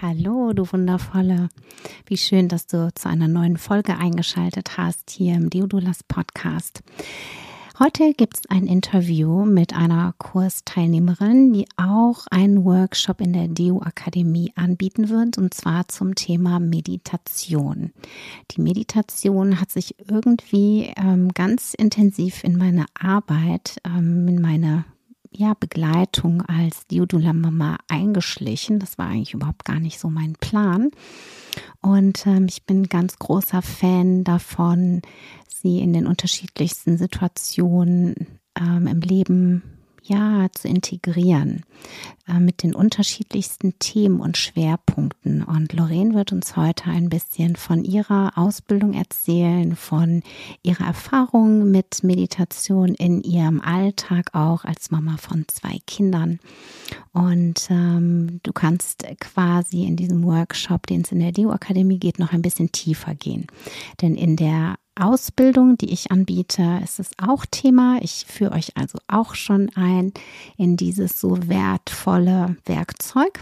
Hallo, du Wundervolle. Wie schön, dass du zu einer neuen Folge eingeschaltet hast hier im Deodulas Podcast. Heute gibt es ein Interview mit einer Kursteilnehmerin, die auch einen Workshop in der Deo Akademie anbieten wird, und zwar zum Thema Meditation. Die Meditation hat sich irgendwie ähm, ganz intensiv in meine Arbeit, ähm, in meine ja, Begleitung als Diodula-Mama eingeschlichen. Das war eigentlich überhaupt gar nicht so mein Plan. Und ähm, ich bin ganz großer Fan davon, sie in den unterschiedlichsten Situationen ähm, im Leben ja zu integrieren äh, mit den unterschiedlichsten Themen und Schwerpunkten. Und Lorraine wird uns heute ein bisschen von ihrer Ausbildung erzählen, von ihrer Erfahrung mit Meditation in ihrem Alltag auch als Mama von zwei Kindern. Und ähm, du kannst quasi in diesem Workshop, den es in der Dio Akademie geht, noch ein bisschen tiefer gehen. Denn in der Ausbildung, die ich anbiete, ist es auch Thema. Ich führe euch also auch schon ein in dieses so wertvolle Werkzeug.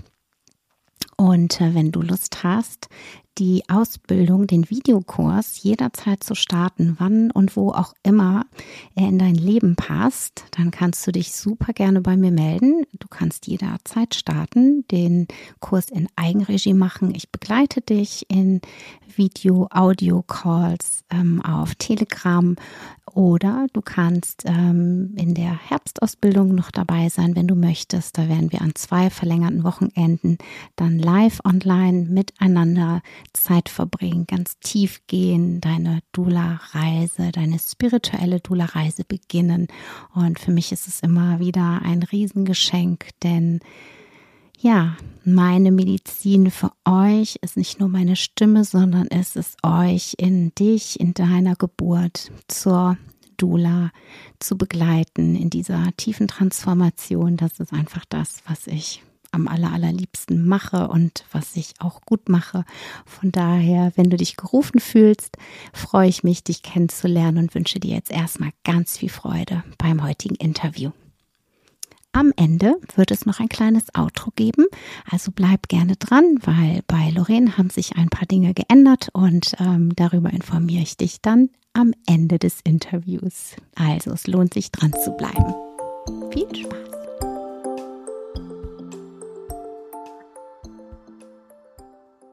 Und äh, wenn du Lust hast, die Ausbildung, den Videokurs jederzeit zu starten, wann und wo auch immer er in dein Leben passt, dann kannst du dich super gerne bei mir melden. Du kannst jederzeit starten, den Kurs in Eigenregie machen. Ich begleite dich in Video, Audio Calls ähm, auf Telegram oder du kannst ähm, in der Herbstausbildung noch dabei sein, wenn du möchtest. Da werden wir an zwei verlängerten Wochenenden dann live online miteinander Zeit verbringen, ganz tief gehen, deine Dula-Reise, deine spirituelle Dula-Reise beginnen. Und für mich ist es immer wieder ein Riesengeschenk, denn ja, meine Medizin für euch ist nicht nur meine Stimme, sondern es ist euch in dich, in deiner Geburt zur Dula zu begleiten, in dieser tiefen Transformation. Das ist einfach das, was ich am aller, allerliebsten mache und was ich auch gut mache. Von daher, wenn du dich gerufen fühlst, freue ich mich, dich kennenzulernen und wünsche dir jetzt erstmal ganz viel Freude beim heutigen Interview. Am Ende wird es noch ein kleines Outro geben, also bleib gerne dran, weil bei Lorraine haben sich ein paar Dinge geändert und ähm, darüber informiere ich dich dann am Ende des Interviews. Also es lohnt sich dran zu bleiben. Viel Spaß!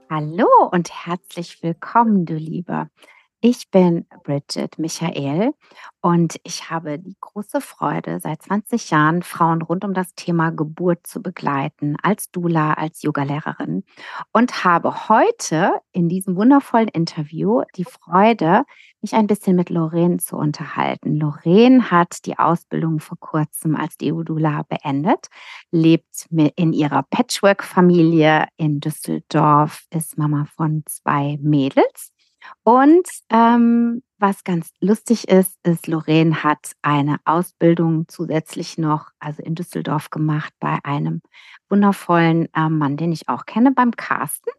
Hallo und herzlich willkommen, du Liebe. Ich bin Bridget Michael und ich habe die große Freude, seit 20 Jahren Frauen rund um das Thema Geburt zu begleiten, als Dula, als Yogalehrerin und habe heute in diesem wundervollen Interview die Freude, mich ein bisschen mit Lorraine zu unterhalten. Lorraine hat die Ausbildung vor kurzem als Deodula beendet, lebt in ihrer Patchwork-Familie in Düsseldorf, ist Mama von zwei Mädels und ähm, was ganz lustig ist, ist, Lorraine hat eine Ausbildung zusätzlich noch, also in Düsseldorf gemacht bei einem wundervollen äh, Mann, den ich auch kenne, beim Carsten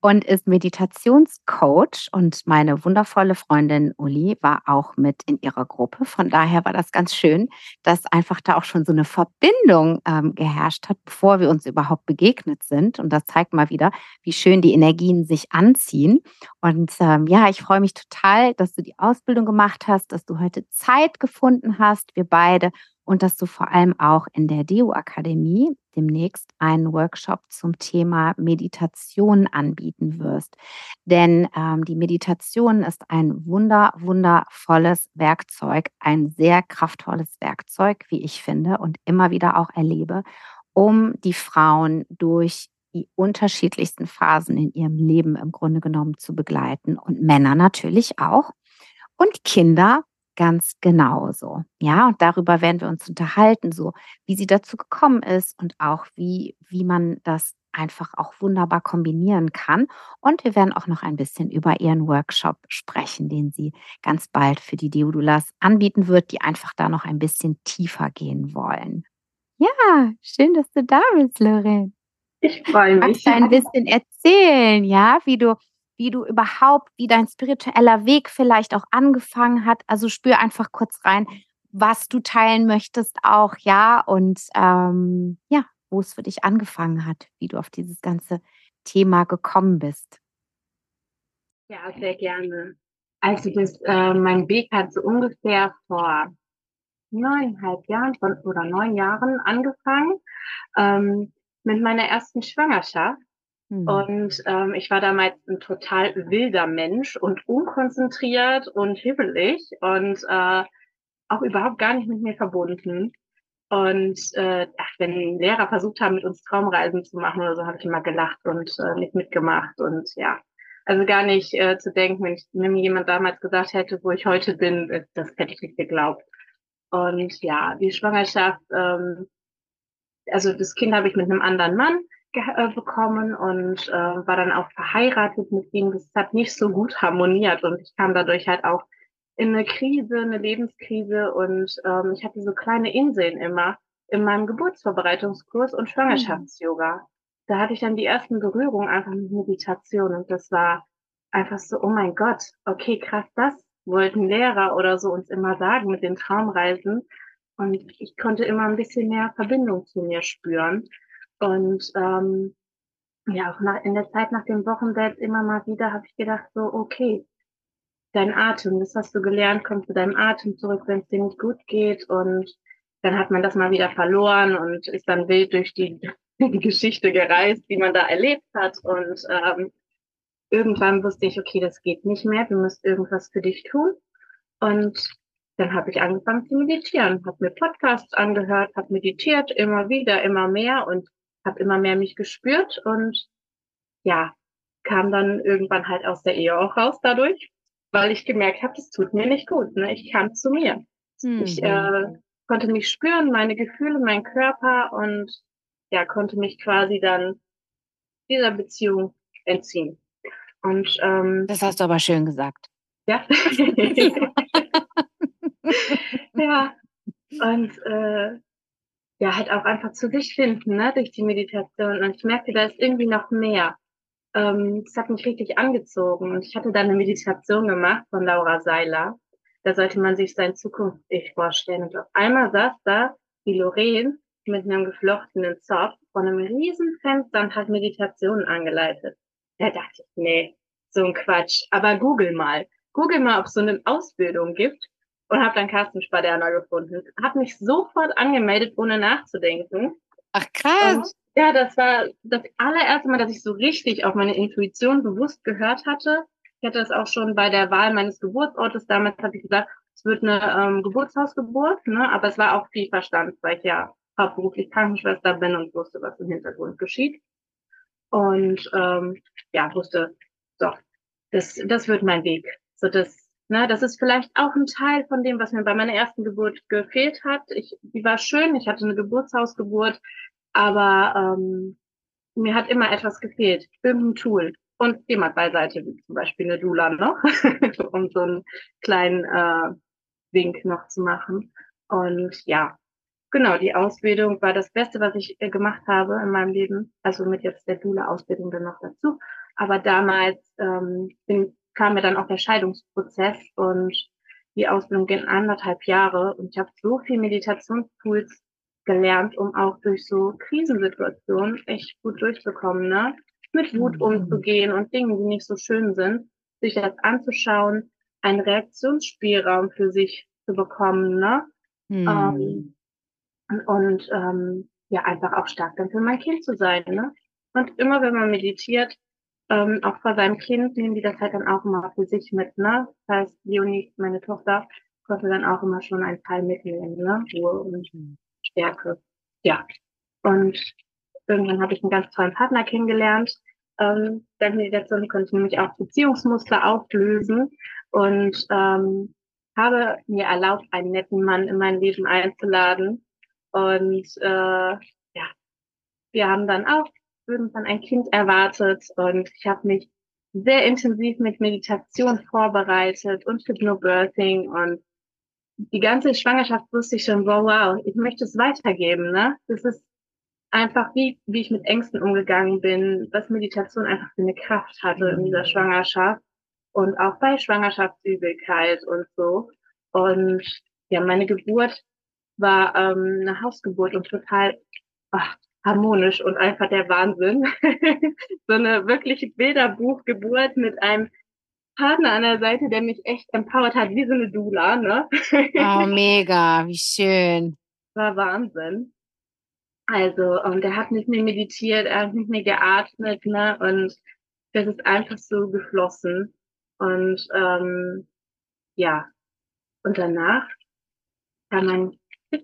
und ist Meditationscoach. Und meine wundervolle Freundin Uli war auch mit in ihrer Gruppe. Von daher war das ganz schön, dass einfach da auch schon so eine Verbindung ähm, geherrscht hat, bevor wir uns überhaupt begegnet sind. Und das zeigt mal wieder, wie schön die Energien sich anziehen. Und ähm, ja, ich freue mich total, dass du die Ausbildung gemacht hast, dass du heute Zeit gefunden hast, wir beide und dass du vor allem auch in der DEO-Akademie demnächst einen Workshop zum Thema Meditation anbieten wirst. Denn ähm, die Meditation ist ein wunder, wundervolles Werkzeug, ein sehr kraftvolles Werkzeug, wie ich finde und immer wieder auch erlebe, um die Frauen durch die unterschiedlichsten Phasen in ihrem Leben im Grunde genommen zu begleiten und Männer natürlich auch und Kinder ganz genauso. Ja, und darüber werden wir uns unterhalten, so wie sie dazu gekommen ist und auch wie, wie man das einfach auch wunderbar kombinieren kann. Und wir werden auch noch ein bisschen über ihren Workshop sprechen, den sie ganz bald für die Deodulas anbieten wird, die einfach da noch ein bisschen tiefer gehen wollen. Ja, schön, dass du da bist, Lorraine. Ich freue mich. Kannst du ein bisschen erzählen, ja, wie du wie du überhaupt, wie dein spiritueller Weg vielleicht auch angefangen hat. Also spür einfach kurz rein, was du teilen möchtest auch, ja, und ähm, ja, wo es für dich angefangen hat, wie du auf dieses ganze Thema gekommen bist. Ja, sehr gerne. Also das, äh, mein Weg hat so ungefähr vor neuneinhalb Jahren von, oder neun Jahren angefangen ähm, mit meiner ersten Schwangerschaft. Mhm. Und ähm, ich war damals ein total wilder Mensch und unkonzentriert und hibbelig und äh, auch überhaupt gar nicht mit mir verbunden. Und äh, ach, wenn Lehrer versucht haben, mit uns Traumreisen zu machen oder so, habe ich immer gelacht und äh, nicht mitgemacht. Und ja, also gar nicht äh, zu denken, wenn, ich, wenn mir jemand damals gesagt hätte, wo ich heute bin, äh, das hätte ich nicht geglaubt. Und ja, die Schwangerschaft, ähm, also das Kind habe ich mit einem anderen Mann äh, bekommen und äh, war dann auch verheiratet mit ihm. Das hat nicht so gut harmoniert und ich kam dadurch halt auch in eine Krise, eine Lebenskrise und ähm, ich hatte so kleine Inseln immer in meinem Geburtsvorbereitungskurs und Schwangerschafts-Yoga. Da hatte ich dann die ersten Berührungen einfach mit Meditation und das war einfach so, oh mein Gott, okay, krass, das wollten Lehrer oder so uns immer sagen mit den Traumreisen. Und ich konnte immer ein bisschen mehr Verbindung zu mir spüren. Und ähm, ja, auch nach, in der Zeit nach dem Wochenbett immer mal wieder habe ich gedacht, so, okay, dein Atem, das hast du gelernt, komm zu deinem Atem zurück, wenn es dir nicht gut geht. Und dann hat man das mal wieder verloren und ist dann wild durch die, die Geschichte gereist, die man da erlebt hat. Und ähm, irgendwann wusste ich, okay, das geht nicht mehr, du musst irgendwas für dich tun. Und dann habe ich angefangen zu meditieren, habe mir Podcasts angehört, habe meditiert, immer wieder, immer mehr und habe immer mehr mich gespürt und ja, kam dann irgendwann halt aus der Ehe auch raus dadurch, weil ich gemerkt habe, das tut mir nicht gut. Ne? Ich kam zu mir. Mhm. Ich äh, konnte mich spüren, meine Gefühle, mein Körper und ja, konnte mich quasi dann dieser Beziehung entziehen. Und ähm, das hast du aber schön gesagt. Ja. ja. Und äh, ja, halt auch einfach zu sich finden, ne, durch die Meditation. Und ich merkte, da ist irgendwie noch mehr. Ähm, das hat mich richtig angezogen. Und ich hatte da eine Meditation gemacht von Laura Seiler. Da sollte man sich sein Zukunfts-Ich vorstellen. Und auf einmal saß da die Lorraine mit einem geflochtenen Zopf vor einem riesen Fenster und hat Meditationen angeleitet. Da dachte ich, nee, so ein Quatsch. Aber google mal. Google mal, ob es so eine Ausbildung gibt und habe dann Carsten Spaderner gefunden. Habe mich sofort angemeldet, ohne nachzudenken. Ach krass. Und ja, das war das allererste Mal, dass ich so richtig auf meine Intuition bewusst gehört hatte. Ich hatte das auch schon bei der Wahl meines Geburtsortes. Damals habe ich gesagt, es wird eine ähm, Geburtshausgeburt, ne? aber es war auch viel Verstand, weil ich ja hauptberuflich Krankenschwester bin und wusste, was im Hintergrund geschieht. Und ähm, ja, wusste, so, das, das wird mein Weg. So, das Ne, das ist vielleicht auch ein Teil von dem, was mir bei meiner ersten Geburt gefehlt hat. Ich, die war schön, ich hatte eine Geburtshausgeburt, aber ähm, mir hat immer etwas gefehlt, irgendein Tool und jemand beiseite, wie zum Beispiel eine Dula noch, um so einen kleinen äh, Wink noch zu machen. Und ja, genau, die Ausbildung war das Beste, was ich äh, gemacht habe in meinem Leben. Also mit jetzt der Dula-Ausbildung dann noch dazu. Aber damals ähm, bin, kam mir dann auch der Scheidungsprozess und die Ausbildung ging anderthalb Jahre und ich habe so viel Meditationstools gelernt, um auch durch so Krisensituationen echt gut durchzukommen, ne? Mit Wut mhm. umzugehen und Dingen, die nicht so schön sind, sich das anzuschauen, einen Reaktionsspielraum für sich zu bekommen, ne? Mhm. Ähm, und, und ähm, ja, einfach auch stark dann für mein Kind zu sein. Ne? Und immer wenn man meditiert, ähm, auch vor seinem Kind nehmen die das halt dann auch immer für sich mit. Ne? Das heißt, Leonie, meine Tochter, konnte dann auch immer schon einen Teil mitnehmen, ne? Ruhe und Stärke. Ja. Und irgendwann habe ich einen ganz tollen Partner kennengelernt. Ähm, dank Meditation konnte ich nämlich auch Beziehungsmuster auflösen und ähm, habe mir erlaubt, einen netten Mann in mein Leben einzuladen. Und äh, ja, wir haben dann auch irgendwann ein Kind erwartet und ich habe mich sehr intensiv mit Meditation vorbereitet und Hypnobirthing und die ganze Schwangerschaft wusste ich schon, wow, wow, ich möchte es weitergeben, ne? Das ist einfach wie, wie ich mit Ängsten umgegangen bin, was Meditation einfach für eine Kraft hatte in dieser Schwangerschaft und auch bei Schwangerschaftsübelkeit und so. Und ja, meine Geburt war ähm, eine Hausgeburt und total ach, harmonisch und einfach der Wahnsinn. so eine wirkliche Bilderbuchgeburt mit einem Partner an der Seite, der mich echt empowert hat, wie so eine Dula, ne? oh, mega, wie schön. War Wahnsinn. Also, und er hat mit mir meditiert, er hat mit mir geatmet, ne? Und das ist einfach so geflossen. Und ähm, ja, und danach kam mein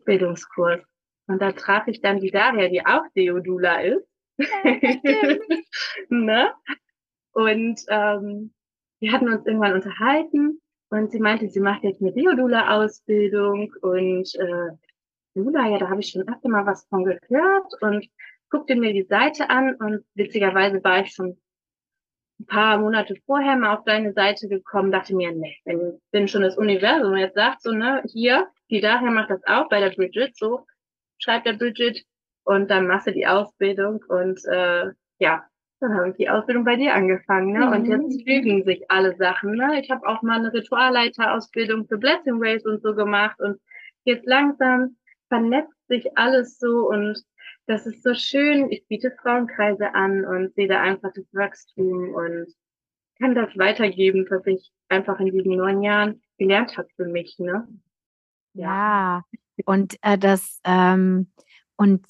Bildungskurs. Und da traf ich dann die Daria, die auch Deodula ist. ne? Und ähm, wir hatten uns irgendwann unterhalten und sie meinte, sie macht jetzt eine Deodula-Ausbildung und äh, Dula, ja, da habe ich schon öfter mal was von gehört und guckte mir die Seite an und witzigerweise war ich schon ein paar Monate vorher mal auf deine Seite gekommen, dachte mir, ne, wenn, wenn schon das Universum jetzt sagt, so, ne, hier, die daher macht das auch bei der Bridget, so, schreibt der Bridget und dann machst du die Ausbildung und äh, ja, dann habe ich die Ausbildung bei dir angefangen, ne? Mhm. Und jetzt fügen sich alle Sachen, ne? Ich habe auch mal eine Ritualleiterausbildung für Blessing Race und so gemacht und jetzt langsam vernetzt sich alles so und das ist so schön. Ich biete Frauenkreise an und sehe da einfach das Wachstum und kann das weitergeben, was ich einfach in diesen neun Jahren gelernt habe für mich, ne? Ja, und äh, das ähm, und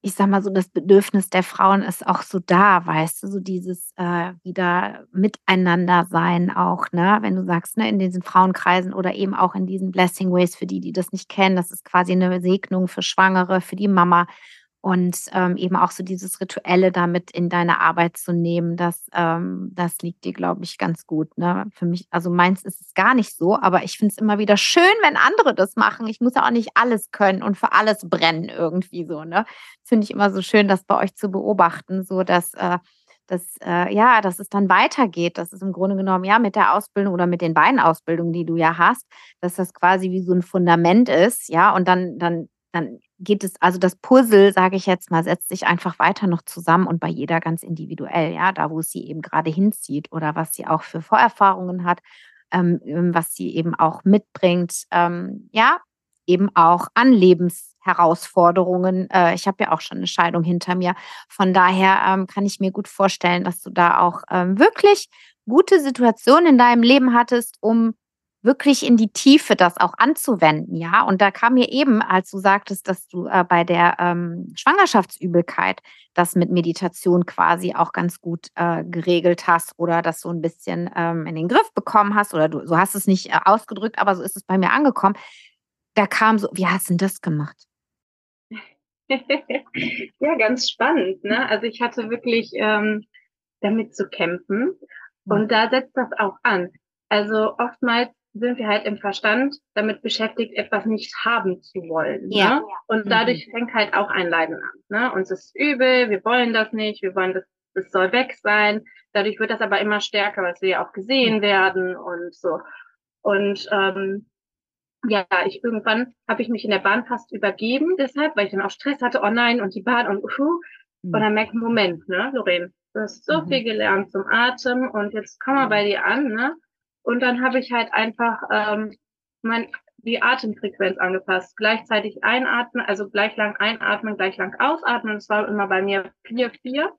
ich sag mal so, das Bedürfnis der Frauen ist auch so da, weißt du, so dieses äh, wieder miteinander sein auch, ne? Wenn du sagst, ne, in diesen Frauenkreisen oder eben auch in diesen Blessing Ways für die, die das nicht kennen, das ist quasi eine Segnung für Schwangere, für die Mama, und ähm, eben auch so dieses Rituelle damit in deine Arbeit zu nehmen, das, ähm, das liegt dir, glaube ich, ganz gut. Ne? Für mich, also meins ist es gar nicht so, aber ich finde es immer wieder schön, wenn andere das machen. Ich muss ja auch nicht alles können und für alles brennen irgendwie so. Ne? Finde ich immer so schön, das bei euch zu beobachten, so dass äh, dass, äh, ja, dass es dann weitergeht. Das ist im Grunde genommen, ja, mit der Ausbildung oder mit den beiden Ausbildungen, die du ja hast, dass das quasi wie so ein Fundament ist, ja, und dann, dann dann geht es, also das Puzzle, sage ich jetzt mal, setzt sich einfach weiter noch zusammen und bei jeder ganz individuell, ja, da wo es sie eben gerade hinzieht oder was sie auch für Vorerfahrungen hat, ähm, ähm, was sie eben auch mitbringt, ähm, ja, eben auch an Lebensherausforderungen. Äh, ich habe ja auch schon eine Scheidung hinter mir. Von daher ähm, kann ich mir gut vorstellen, dass du da auch ähm, wirklich gute Situationen in deinem Leben hattest, um wirklich in die Tiefe das auch anzuwenden, ja. Und da kam mir eben, als du sagtest, dass du äh, bei der ähm, Schwangerschaftsübelkeit das mit Meditation quasi auch ganz gut äh, geregelt hast oder das so ein bisschen ähm, in den Griff bekommen hast oder du, so hast es nicht äh, ausgedrückt, aber so ist es bei mir angekommen. Da kam so, wie hast du denn das gemacht? ja, ganz spannend. Ne? Also ich hatte wirklich ähm, damit zu kämpfen und da setzt das auch an. Also oftmals sind wir halt im Verstand damit beschäftigt, etwas nicht haben zu wollen. Ja. Ne? Und mhm. dadurch fängt halt auch ein Leiden an. Ne? Uns ist übel, wir wollen das nicht, wir wollen das, das soll weg sein. Dadurch wird das aber immer stärker, weil wir ja auch gesehen werden und so. Und ähm, ja, ich irgendwann habe ich mich in der Bahn fast übergeben, deshalb, weil ich dann auch Stress hatte, oh nein, und die Bahn und uh, mhm. und dann merke ich, Moment, ne, Lorraine, du hast so mhm. viel gelernt zum Atem und jetzt komm mal bei dir an, ne? Und dann habe ich halt einfach ähm, mein, die Atemfrequenz angepasst. Gleichzeitig einatmen, also gleich lang einatmen, gleich lang ausatmen. Das war immer bei mir 4-4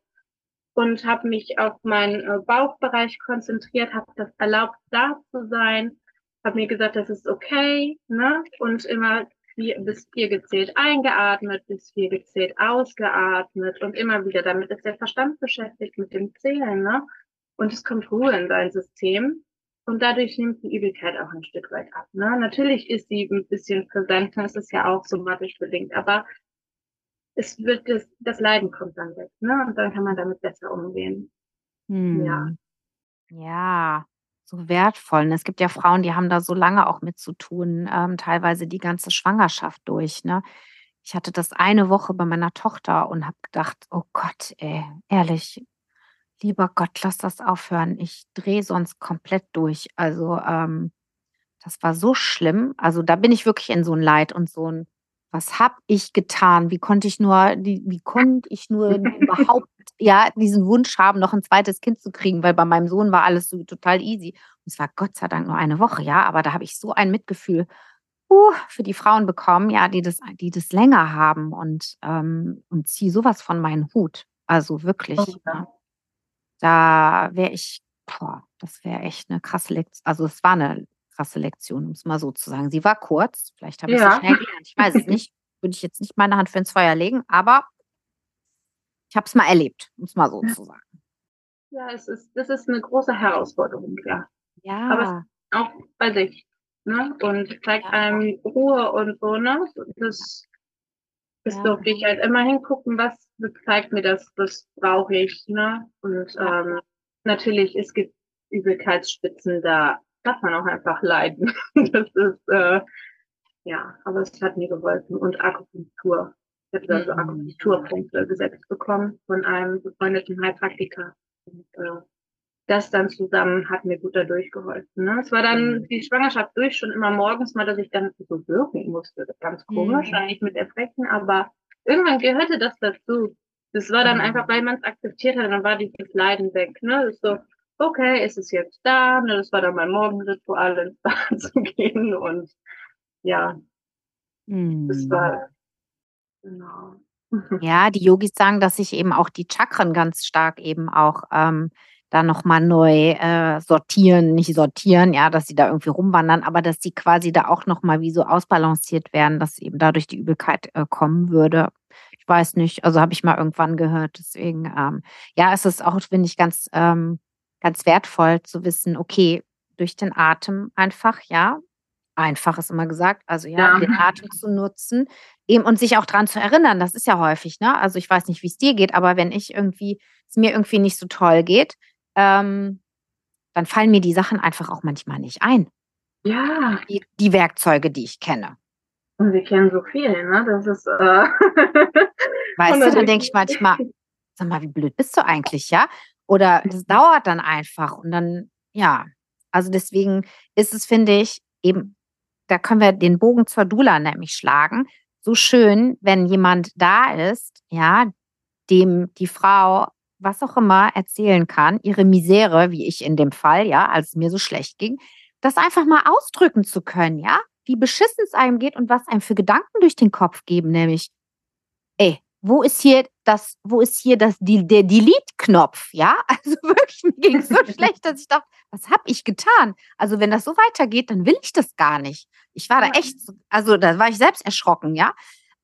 und habe mich auf meinen äh, Bauchbereich konzentriert, habe das erlaubt, da zu sein, habe mir gesagt, das ist okay, ne? Und immer vier, bis vier gezählt eingeatmet, bis vier gezählt ausgeatmet und immer wieder. Damit ist der Verstand beschäftigt mit dem Zählen, ne? Und es kommt Ruhe in dein System. Und dadurch nimmt die Übelkeit auch ein Stück weit ab. Ne? Natürlich ist sie ein bisschen präsent, das ist ja auch somatisch bedingt, aber es wird das, das Leiden kommt dann weg, ne? Und dann kann man damit besser umgehen. Hm. Ja. Ja, so wertvoll. Und es gibt ja Frauen, die haben da so lange auch mit zu tun, ähm, teilweise die ganze Schwangerschaft durch. Ne? Ich hatte das eine Woche bei meiner Tochter und habe gedacht, oh Gott, ey, ehrlich, lieber Gott, lass das aufhören. Ich drehe sonst komplett durch. Also ähm, das war so schlimm. Also da bin ich wirklich in so ein Leid und so ein was habe ich getan? Wie konnte ich nur, wie konnte ich nur überhaupt, ja, diesen Wunsch haben, noch ein zweites Kind zu kriegen, weil bei meinem Sohn war alles so total easy. Und es war Gott sei Dank nur eine Woche, ja, aber da habe ich so ein Mitgefühl uh, für die Frauen bekommen, ja, die das, die das länger haben und, ähm, und ziehe sowas von meinen Hut. Also wirklich. Oh, ja. Da wäre ich, boah, das wäre echt eine krasse Lektion. Also es war eine krasse Lektion, um es mal so zu sagen. Sie war kurz, vielleicht habe ich ja. sie schnell gelernt. Ich weiß es nicht. Würde ich jetzt nicht meine Hand für ins Feuer legen, aber ich habe es mal erlebt, um es mal so zu sagen. Ja, es ist, das ist eine große Herausforderung, ja. Ja. Aber auch bei sich. Ne? Und zeigt ja. einem Ruhe und so, ne? Das, das ja. durfte ich halt immer hingucken, was zeigt mir das, was brauche ich, ne? Und ja. ähm, natürlich, es gibt Übelkeitsspitzen, da darf man auch einfach leiden. Das ist, äh, ja, aber es hat mir geholfen. Und Akupunktur. Ich habe da so mhm. Akupunkturpunkte gesetzt bekommen von einem befreundeten Heilpraktiker. Und, äh, das dann zusammen hat mir gut dadurch geholfen. Ne? Es war dann mhm. die Schwangerschaft durch schon immer morgens mal, dass ich dann so wirken musste. Ganz komisch, mhm. eigentlich mit Erbrechen, aber irgendwann gehörte das dazu. Das war dann mhm. einfach, weil man es akzeptiert hat, dann war dieses Leiden weg. Ne? Das ist so, okay, ist es jetzt da? Ne, das war dann mein Morgenritual, ins Bad zu gehen und ja, das war, genau. Ja, die Yogis sagen, dass sich eben auch die Chakren ganz stark eben auch ähm, da nochmal neu äh, sortieren, nicht sortieren, ja, dass sie da irgendwie rumwandern, aber dass sie quasi da auch nochmal wie so ausbalanciert werden, dass eben dadurch die Übelkeit äh, kommen würde. Ich weiß nicht, also habe ich mal irgendwann gehört. Deswegen, ähm, ja, es ist auch, finde ich, ganz ähm, ganz wertvoll zu wissen, okay, durch den Atem einfach, ja, einfach ist immer gesagt, also ja, ja. den Atem zu nutzen eben und sich auch daran zu erinnern, das ist ja häufig, ne? Also ich weiß nicht, wie es dir geht, aber wenn ich irgendwie, es mir irgendwie nicht so toll geht, ähm, dann fallen mir die Sachen einfach auch manchmal nicht ein. Ja. Die, die Werkzeuge, die ich kenne. Und wir kennen so viel, ne? Das ist. Äh weißt du, dann denke ich manchmal, sag mal, wie blöd bist du eigentlich, ja? Oder das dauert dann einfach und dann, ja. Also deswegen ist es, finde ich, eben, da können wir den Bogen zur Dula nämlich schlagen. So schön, wenn jemand da ist, ja, dem die Frau was auch immer erzählen kann, ihre Misere, wie ich in dem Fall, ja, als es mir so schlecht ging, das einfach mal ausdrücken zu können, ja, wie beschissen es einem geht und was einem für Gedanken durch den Kopf geben, nämlich, ey, wo ist hier das, wo ist hier das, die, der Delete-Knopf, ja? Also wirklich, mir ging es so schlecht, dass ich dachte, was habe ich getan? Also wenn das so weitergeht, dann will ich das gar nicht. Ich war da echt, also da war ich selbst erschrocken, ja?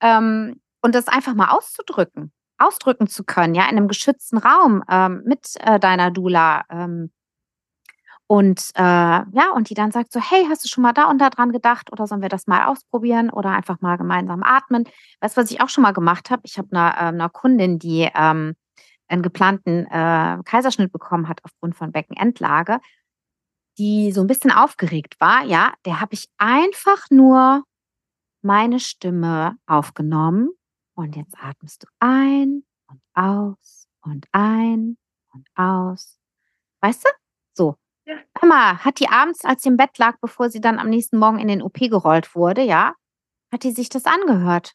Ähm, und das einfach mal auszudrücken, ausdrücken zu können, ja, in einem geschützten Raum ähm, mit äh, deiner Dula, ähm, und äh, ja, und die dann sagt so, hey, hast du schon mal da und da dran gedacht oder sollen wir das mal ausprobieren oder einfach mal gemeinsam atmen? Weißt du, was ich auch schon mal gemacht habe? Ich habe einer, äh, einer Kundin, die ähm, einen geplanten äh, Kaiserschnitt bekommen hat aufgrund von Beckenendlage, die so ein bisschen aufgeregt war, ja, der habe ich einfach nur meine Stimme aufgenommen und jetzt atmest du ein und aus und ein und aus. Weißt du? So. Ja. Mama, hat die abends, als sie im Bett lag, bevor sie dann am nächsten Morgen in den OP gerollt wurde, ja, hat die sich das angehört.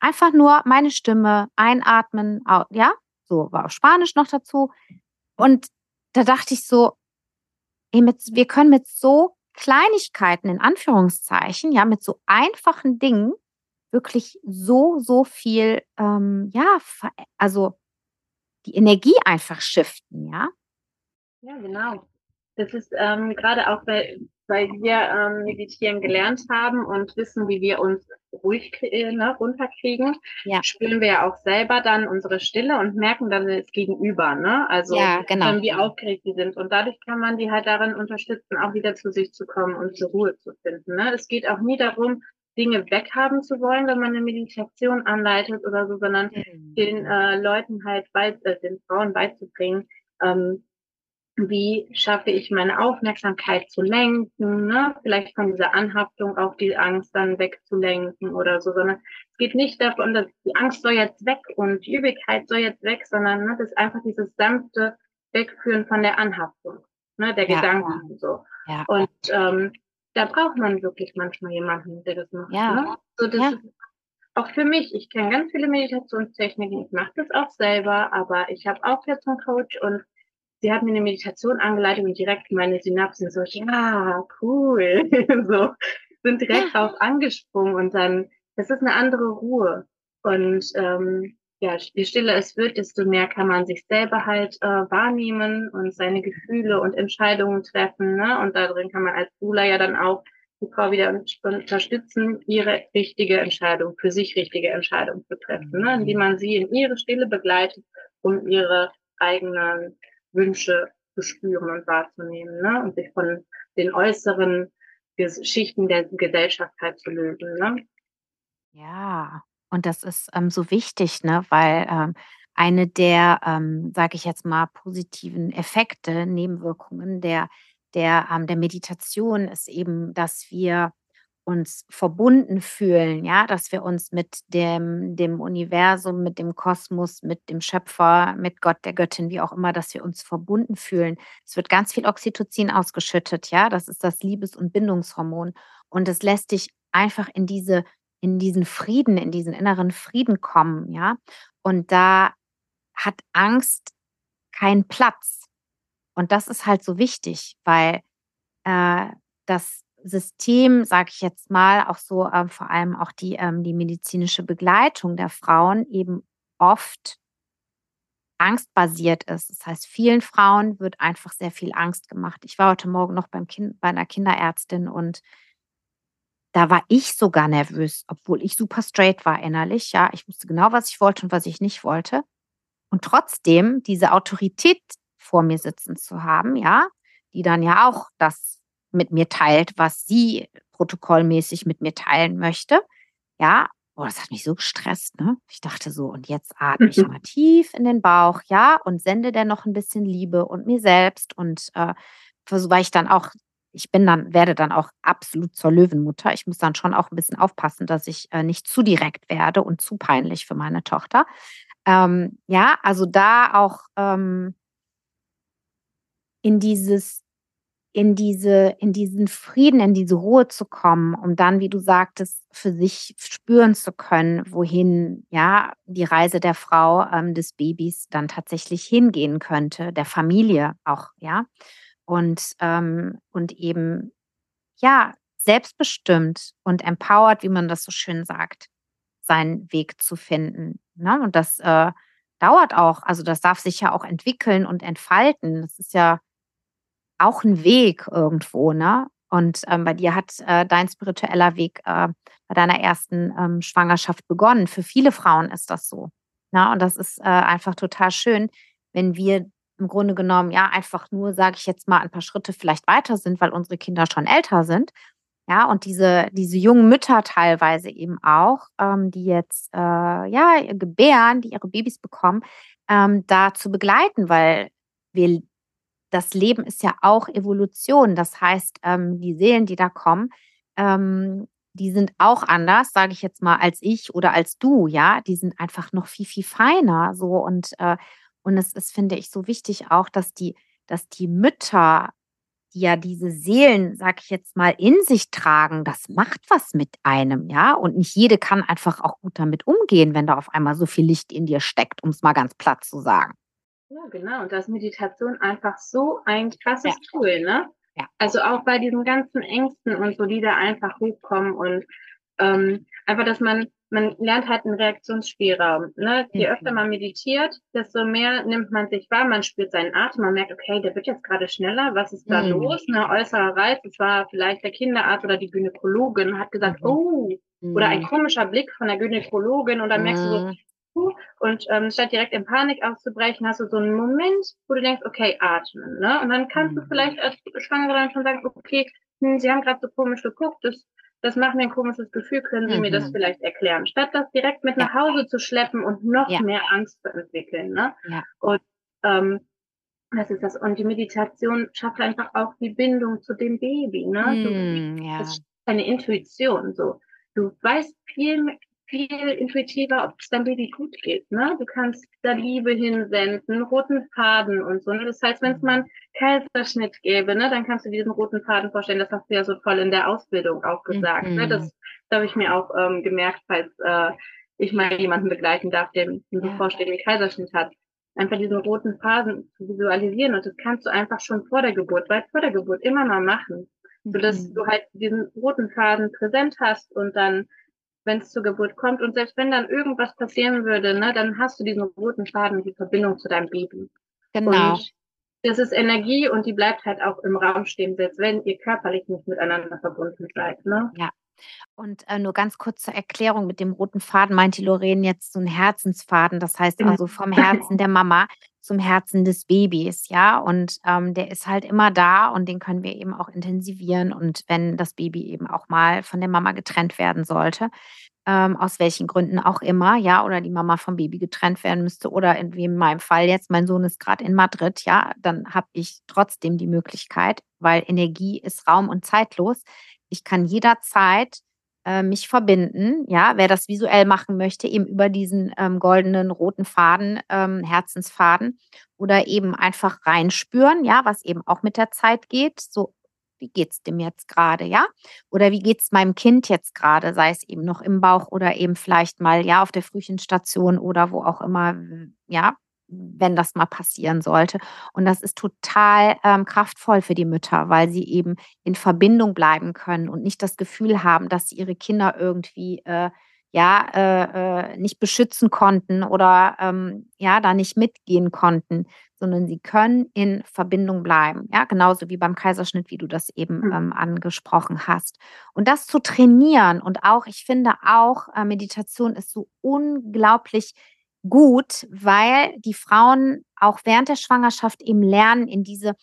Einfach nur meine Stimme, einatmen, ja, so war auf Spanisch noch dazu. Und da dachte ich so, ey, mit, wir können mit so Kleinigkeiten in Anführungszeichen, ja, mit so einfachen Dingen wirklich so, so viel, ähm, ja, also die Energie einfach shiften, ja. Ja, genau. Das ist ähm, gerade auch bei, weil wir ähm, meditieren gelernt haben und wissen, wie wir uns ruhig äh, ne, runterkriegen, ja. spüren wir ja auch selber dann unsere Stille und merken dann das Gegenüber, ne? Also ja, genau. wie aufgeregt die sind. Und dadurch kann man die halt darin unterstützen, auch wieder zu sich zu kommen und zur Ruhe zu finden. Ne? Es geht auch nie darum, Dinge weghaben zu wollen, wenn man eine Meditation anleitet oder so, sondern mhm. den äh, Leuten halt bei, äh, den Frauen beizubringen, ähm, wie schaffe ich meine Aufmerksamkeit zu lenken, ne? vielleicht von dieser Anhaftung auf die Angst dann wegzulenken oder so, sondern es geht nicht davon, dass die Angst soll jetzt weg und die Übelkeit soll jetzt weg, sondern ne, das ist einfach dieses sanfte Wegführen von der Anhaftung, ne, der ja, Gedanken und so. Ja. Und ähm, da braucht man wirklich manchmal jemanden, der das macht. Ja. Ne? So, das ja. auch für mich. Ich kenne ganz viele Meditationstechniken, ich mache das auch selber, aber ich habe auch jetzt einen Coach und sie hat mir eine Meditation angeleitet und direkt meine Synapsen so, ja, cool, so, sind direkt ja. drauf angesprungen und dann, das ist eine andere Ruhe. Und ähm, ja, je stiller es wird, desto mehr kann man sich selber halt äh, wahrnehmen und seine Gefühle und Entscheidungen treffen. Ne? Und darin kann man als Ruler ja dann auch die Frau wieder unterstützen, ihre richtige Entscheidung, für sich richtige Entscheidung zu treffen, ne? indem man sie in ihre Stille begleitet, um ihre eigenen Wünsche zu spüren und wahrzunehmen ne? und sich von den äußeren Schichten der Gesellschaft halt zu lösen. Ne? Ja, und das ist ähm, so wichtig, ne? weil ähm, eine der, ähm, sage ich jetzt mal, positiven Effekte, Nebenwirkungen der, der, ähm, der Meditation ist eben, dass wir uns verbunden fühlen, ja, dass wir uns mit dem, dem Universum, mit dem Kosmos, mit dem Schöpfer, mit Gott, der Göttin, wie auch immer, dass wir uns verbunden fühlen. Es wird ganz viel Oxytocin ausgeschüttet, ja, das ist das Liebes- und Bindungshormon. Und es lässt dich einfach in diese, in diesen Frieden, in diesen inneren Frieden kommen, ja. Und da hat Angst keinen Platz. Und das ist halt so wichtig, weil äh, das System, sage ich jetzt mal, auch so ähm, vor allem auch die, ähm, die medizinische Begleitung der Frauen eben oft angstbasiert ist. Das heißt, vielen Frauen wird einfach sehr viel Angst gemacht. Ich war heute Morgen noch beim kind, bei einer Kinderärztin und da war ich sogar nervös, obwohl ich super straight war innerlich. Ja, ich wusste genau, was ich wollte und was ich nicht wollte. Und trotzdem diese Autorität vor mir sitzen zu haben, ja, die dann ja auch das mit mir teilt, was sie protokollmäßig mit mir teilen möchte. Ja, oh, das hat mich so gestresst, ne? Ich dachte so, und jetzt atme ich mal tief in den Bauch, ja, und sende der noch ein bisschen Liebe und mir selbst und äh, weil ich dann auch, ich bin dann, werde dann auch absolut zur Löwenmutter. Ich muss dann schon auch ein bisschen aufpassen, dass ich äh, nicht zu direkt werde und zu peinlich für meine Tochter. Ähm, ja, also da auch ähm, in dieses in diese, in diesen Frieden, in diese Ruhe zu kommen, um dann, wie du sagtest, für sich spüren zu können, wohin ja die Reise der Frau ähm, des Babys dann tatsächlich hingehen könnte, der Familie auch, ja. Und, ähm, und eben ja, selbstbestimmt und empowered, wie man das so schön sagt, seinen Weg zu finden. Ne? Und das äh, dauert auch, also das darf sich ja auch entwickeln und entfalten. Das ist ja auch ein Weg irgendwo, ne? Und ähm, bei dir hat äh, dein spiritueller Weg äh, bei deiner ersten ähm, Schwangerschaft begonnen. Für viele Frauen ist das so. Ne? Und das ist äh, einfach total schön, wenn wir im Grunde genommen ja einfach nur, sage ich jetzt mal, ein paar Schritte vielleicht weiter sind, weil unsere Kinder schon älter sind. Ja, und diese, diese jungen Mütter teilweise eben auch, ähm, die jetzt äh, ja gebären, die ihre Babys bekommen, ähm, da zu begleiten, weil wir das Leben ist ja auch Evolution. Das heißt, ähm, die Seelen, die da kommen, ähm, die sind auch anders, sage ich jetzt mal, als ich oder als du, ja. Die sind einfach noch viel, viel feiner. So und, äh, und es ist, finde ich, so wichtig auch, dass die, dass die Mütter, die ja diese Seelen, sag ich jetzt mal, in sich tragen, das macht was mit einem, ja. Und nicht jede kann einfach auch gut damit umgehen, wenn da auf einmal so viel Licht in dir steckt, um es mal ganz platt zu sagen. Ja, genau. Und da ist Meditation einfach so ein krasses ja. Tool, ne? Ja. Also auch bei diesen ganzen Ängsten und so, die da einfach hochkommen und ähm, einfach, dass man, man lernt halt einen Reaktionsspielraum. Ne? Je mhm. öfter man meditiert, desto mehr nimmt man sich wahr, man spürt seinen Atem, man merkt, okay, der wird jetzt gerade schneller, was ist da mhm. los? Ne? Äußerer Reiz, das war vielleicht der Kinderarzt oder die Gynäkologin, hat gesagt, mhm. oh, oder ein mhm. komischer Blick von der Gynäkologin und dann merkst du so, mhm. und ähm, statt direkt in Panik auszubrechen, hast du so einen Moment, wo du denkst, okay, atmen. Ne? Und dann kannst du vielleicht als Schwangere dann schon sagen, okay, hm, sie haben gerade so komisch geguckt, das das macht mir ein komisches Gefühl, können Sie mhm. mir das mhm. vielleicht erklären? Statt das direkt mit ja. nach Hause zu schleppen und noch ja. mehr Angst zu entwickeln. Ne? Ja. Und ähm, das ist das. Und die Meditation schafft einfach auch die Bindung zu dem Baby. Ne? Mm, du, ja. Das ist eine Intuition. So, du weißt viel viel intuitiver, ob es deinem Baby gut geht. Ne? Du kannst da Liebe hinsenden, roten Faden und so. Ne? Das heißt, wenn es mal einen Kaiserschnitt gäbe, ne, dann kannst du diesen roten Faden vorstellen. Das hast du ja so toll in der Ausbildung auch gesagt. Ne? Mhm. Ne? Das, das habe ich mir auch ähm, gemerkt, falls äh, ich mal jemanden begleiten darf, der einen ja. bevorstehenden Kaiserschnitt hat. Einfach diesen roten Faden zu visualisieren. Und das kannst du einfach schon vor der Geburt, weit vor der Geburt immer mal machen. Sodass mhm. du halt diesen roten Faden präsent hast und dann wenn es zur Geburt kommt. Und selbst wenn dann irgendwas passieren würde, ne, dann hast du diesen roten Faden, die Verbindung zu deinem Baby. Genau. Und das ist Energie und die bleibt halt auch im Raum stehen, selbst wenn ihr körperlich nicht miteinander verbunden seid. Ne? Ja. Und äh, nur ganz kurz zur Erklärung mit dem roten Faden meint die Lorraine jetzt so ein Herzensfaden, das heißt genau. also vom Herzen der Mama zum Herzen des Babys, ja. Und ähm, der ist halt immer da und den können wir eben auch intensivieren. Und wenn das Baby eben auch mal von der Mama getrennt werden sollte, ähm, aus welchen Gründen auch immer, ja, oder die Mama vom Baby getrennt werden müsste, oder in, wie in meinem Fall jetzt, mein Sohn ist gerade in Madrid, ja, dann habe ich trotzdem die Möglichkeit, weil Energie ist raum- und zeitlos. Ich kann jederzeit äh, mich verbinden. Ja, wer das visuell machen möchte, eben über diesen ähm, goldenen roten Faden, ähm, Herzensfaden oder eben einfach reinspüren, ja, was eben auch mit der Zeit geht. So, wie geht's dem jetzt gerade, ja? Oder wie geht's meinem Kind jetzt gerade, sei es eben noch im Bauch oder eben vielleicht mal ja auf der Frühchenstation oder wo auch immer, ja, wenn das mal passieren sollte. Und das ist total ähm, kraftvoll für die Mütter, weil sie eben in Verbindung bleiben können und nicht das Gefühl haben, dass sie ihre Kinder irgendwie äh, ja äh, äh, nicht beschützen konnten oder ähm, ja da nicht mitgehen konnten, sondern sie können in Verbindung bleiben. Ja, genauso wie beim Kaiserschnitt, wie du das eben hm. ähm, angesprochen hast. Und das zu trainieren und auch, ich finde auch, äh, Meditation ist so unglaublich gut, weil die Frauen auch während der Schwangerschaft eben lernen, in diese,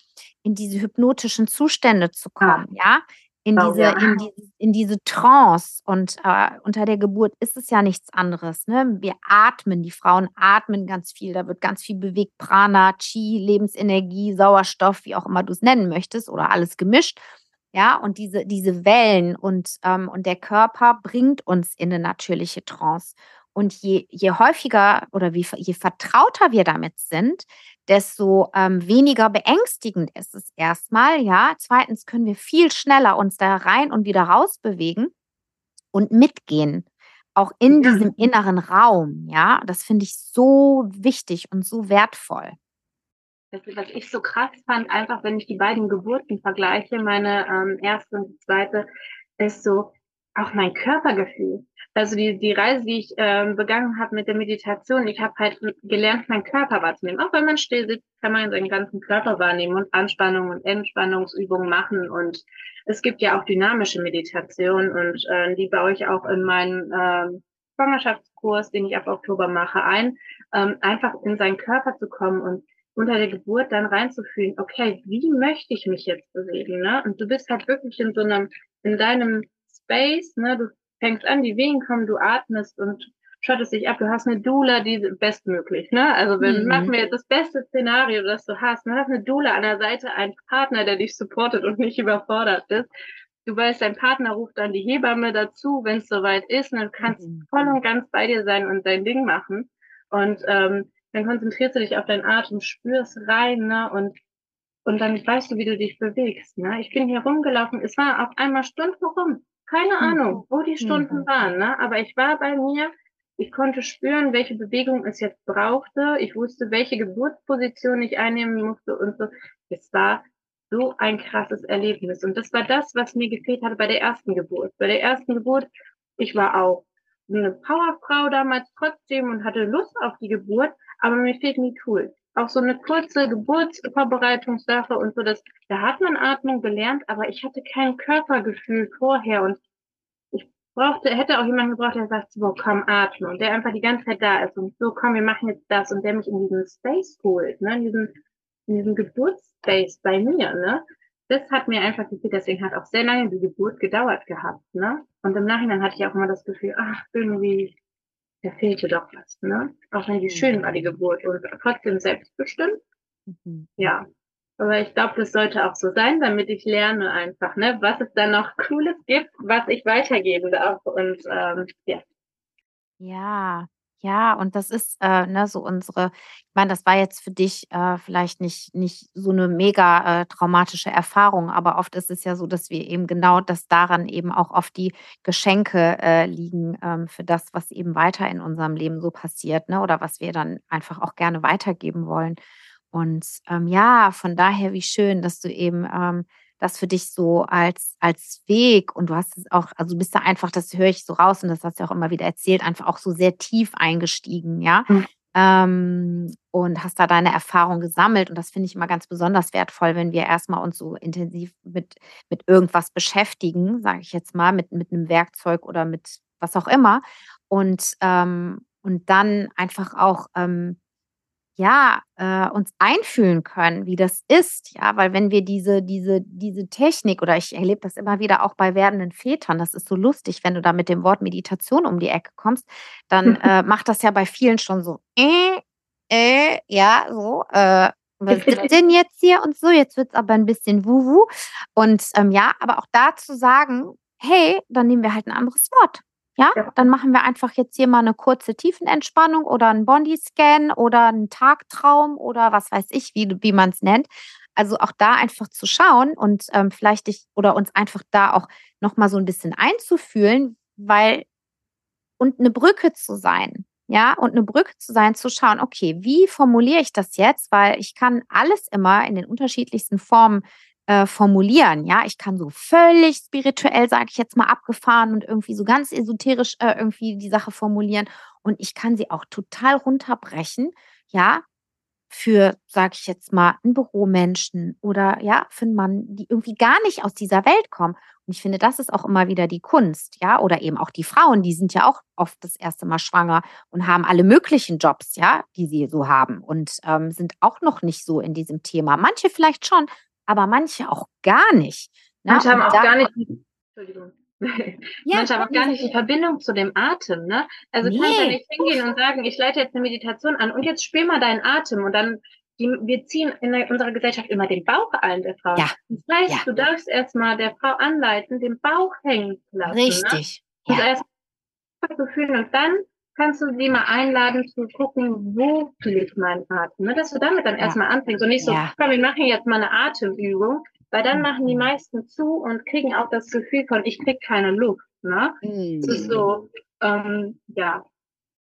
in diese hypnotischen Zustände zu kommen, ja. In, genau, diese, ja. in, diese, in diese Trance. Und äh, unter der Geburt ist es ja nichts anderes. Ne? Wir atmen, die Frauen atmen ganz viel, da wird ganz viel bewegt, Prana, Chi, Lebensenergie, Sauerstoff, wie auch immer du es nennen möchtest, oder alles gemischt. Ja, und diese, diese Wellen und, ähm, und der Körper bringt uns in eine natürliche Trance. Und je, je häufiger oder wie, je vertrauter wir damit sind, desto ähm, weniger beängstigend ist es erstmal. Ja, zweitens können wir viel schneller uns da rein und wieder raus bewegen und mitgehen, auch in ja. diesem inneren Raum. Ja, das finde ich so wichtig und so wertvoll. Das ist, was ich so krass fand, einfach wenn ich die beiden Geburten vergleiche, meine ähm, erste und die zweite, ist so auch mein Körpergefühl also die, die Reise, die ich ähm, begangen habe mit der Meditation, ich habe halt gelernt, meinen Körper wahrzunehmen. Auch wenn man still sitzt, kann man seinen ganzen Körper wahrnehmen und Anspannung und Entspannungsübungen machen. Und es gibt ja auch dynamische Meditation und äh, die baue ich auch in meinen ähm, Schwangerschaftskurs, den ich ab Oktober mache, ein, ähm, einfach in seinen Körper zu kommen und unter der Geburt dann reinzufühlen, okay, wie möchte ich mich jetzt bewegen, ne? Und du bist halt wirklich in so einem, in deinem Space, ne? Du fängst an, die Wehen kommen, du atmest und schottest dich ab. Du hast eine Doula, die bestmöglich, ne? Also wenn, mhm. machen wir jetzt das beste Szenario, das du hast. Du hast eine Doula an der Seite, einen Partner, der dich supportet und nicht überfordert ist. Du weißt, dein Partner ruft dann die Hebamme dazu, wenn es soweit ist, und dann kannst mhm. voll und ganz bei dir sein und dein Ding machen. Und ähm, dann konzentrierst du dich auf deinen Atem, spürst rein, ne? Und und dann weißt du, wie du dich bewegst. Ne? Ich bin hier rumgelaufen, es war auf einmal Stunden rum. Keine mhm. Ahnung, wo die Stunden mhm. waren, ne? aber ich war bei mir, ich konnte spüren, welche Bewegung es jetzt brauchte. Ich wusste, welche Geburtsposition ich einnehmen musste und so. Es war so ein krasses Erlebnis. Und das war das, was mir gefehlt hatte bei der ersten Geburt. Bei der ersten Geburt, ich war auch eine Powerfrau damals trotzdem und hatte Lust auf die Geburt, aber mir fehlt nie Tools. Auch so eine kurze Geburtsvorbereitungssache und so, das, da hat man Atmung gelernt, aber ich hatte kein Körpergefühl vorher und ich brauchte, hätte auch jemanden gebraucht, der sagt, so, komm, atme und der einfach die ganze Zeit da ist und so, komm, wir machen jetzt das und der mich in diesen Space holt, ne, in diesen, in diesen Geburtsspace bei mir, ne das hat mir einfach gefehlt, deswegen hat auch sehr lange die Geburt gedauert gehabt, ne? Und im Nachhinein hatte ich auch immer das Gefühl, ach, irgendwie, da fehlte doch was, ne? Auch wenn die schön war, die Geburt und trotzdem selbstbestimmt. Mhm. Ja. Aber ich glaube, das sollte auch so sein, damit ich lerne einfach, ne, was es da noch Cooles gibt, was ich weitergeben darf. Und ähm, ja. Ja, ja, und das ist, äh, ne, so unsere ich meine, das war jetzt für dich, äh, vielleicht nicht nicht so eine mega, äh, traumatische Erfahrung, aber oft ist es ja so, dass wir eben genau dass daran eben auch oft die Geschenke, äh, liegen, ähm, für das, was eben weiter in unserem Leben so passiert, ne, oder was wir dann einfach auch gerne weitergeben wollen. Und, ähm, ja, von daher, wie schön, dass du eben, ähm das für dich so als, als Weg und du hast es auch, also du bist da einfach, das höre ich so raus und das hast du auch immer wieder erzählt, einfach auch so sehr tief eingestiegen, ja. Mhm. Ähm, und hast da deine Erfahrung gesammelt. Und das finde ich immer ganz besonders wertvoll, wenn wir erstmal uns so intensiv mit, mit irgendwas beschäftigen, sage ich jetzt mal, mit, mit einem Werkzeug oder mit was auch immer. Und, ähm, und dann einfach auch ähm, ja, äh, uns einfühlen können, wie das ist, ja, weil wenn wir diese, diese, diese Technik oder ich erlebe das immer wieder auch bei werdenden Vätern, das ist so lustig, wenn du da mit dem Wort Meditation um die Ecke kommst, dann äh, macht das ja bei vielen schon so, äh, äh, ja, so, äh, was ist denn jetzt hier und so, jetzt wird es aber ein bisschen wuhu. Und ähm, ja, aber auch da zu sagen, hey, dann nehmen wir halt ein anderes Wort. Ja, dann machen wir einfach jetzt hier mal eine kurze Tiefenentspannung oder einen Bodyscan oder einen Tagtraum oder was weiß ich, wie, wie man es nennt. Also auch da einfach zu schauen und ähm, vielleicht dich oder uns einfach da auch nochmal so ein bisschen einzufühlen, weil und eine Brücke zu sein. Ja, und eine Brücke zu sein, zu schauen, okay, wie formuliere ich das jetzt? Weil ich kann alles immer in den unterschiedlichsten Formen äh, formulieren. Ja, ich kann so völlig spirituell, sage ich jetzt mal, abgefahren und irgendwie so ganz esoterisch äh, irgendwie die Sache formulieren. Und ich kann sie auch total runterbrechen. Ja, für, sage ich jetzt mal, einen Büromenschen oder ja, für einen Mann, die irgendwie gar nicht aus dieser Welt kommen. Und ich finde, das ist auch immer wieder die Kunst, ja, oder eben auch die Frauen, die sind ja auch oft das erste Mal schwanger und haben alle möglichen Jobs, ja, die sie so haben und ähm, sind auch noch nicht so in diesem Thema. Manche vielleicht schon, aber manche auch gar nicht. Ne? Manche haben auch gar nicht. Entschuldigung. Ja, Manche haben auch gar nicht die Verbindung zu dem Atem, ne? Also nee. kannst ja nicht hingehen und sagen, ich leite jetzt eine Meditation an und jetzt spür mal deinen Atem und dann die, wir ziehen in unserer Gesellschaft immer den Bauch ein der Frau. Ja. Das heißt, ja. du darfst erstmal der Frau anleiten, den Bauch hängen zu lassen. Ne? Richtig. Ne? Und ja. erst zu fühlen und dann kannst du sie mal einladen zu gucken, wo ich meinen Atem. Ne? Dass du damit dann ja. erstmal anfängst und nicht so, ja. komm, wir machen jetzt mal eine Atemübung, weil dann machen die mhm. meisten zu und kriegen auch das Gefühl von, ich krieg keine Luft. Ne? Mhm. Das ist so, ähm, ja,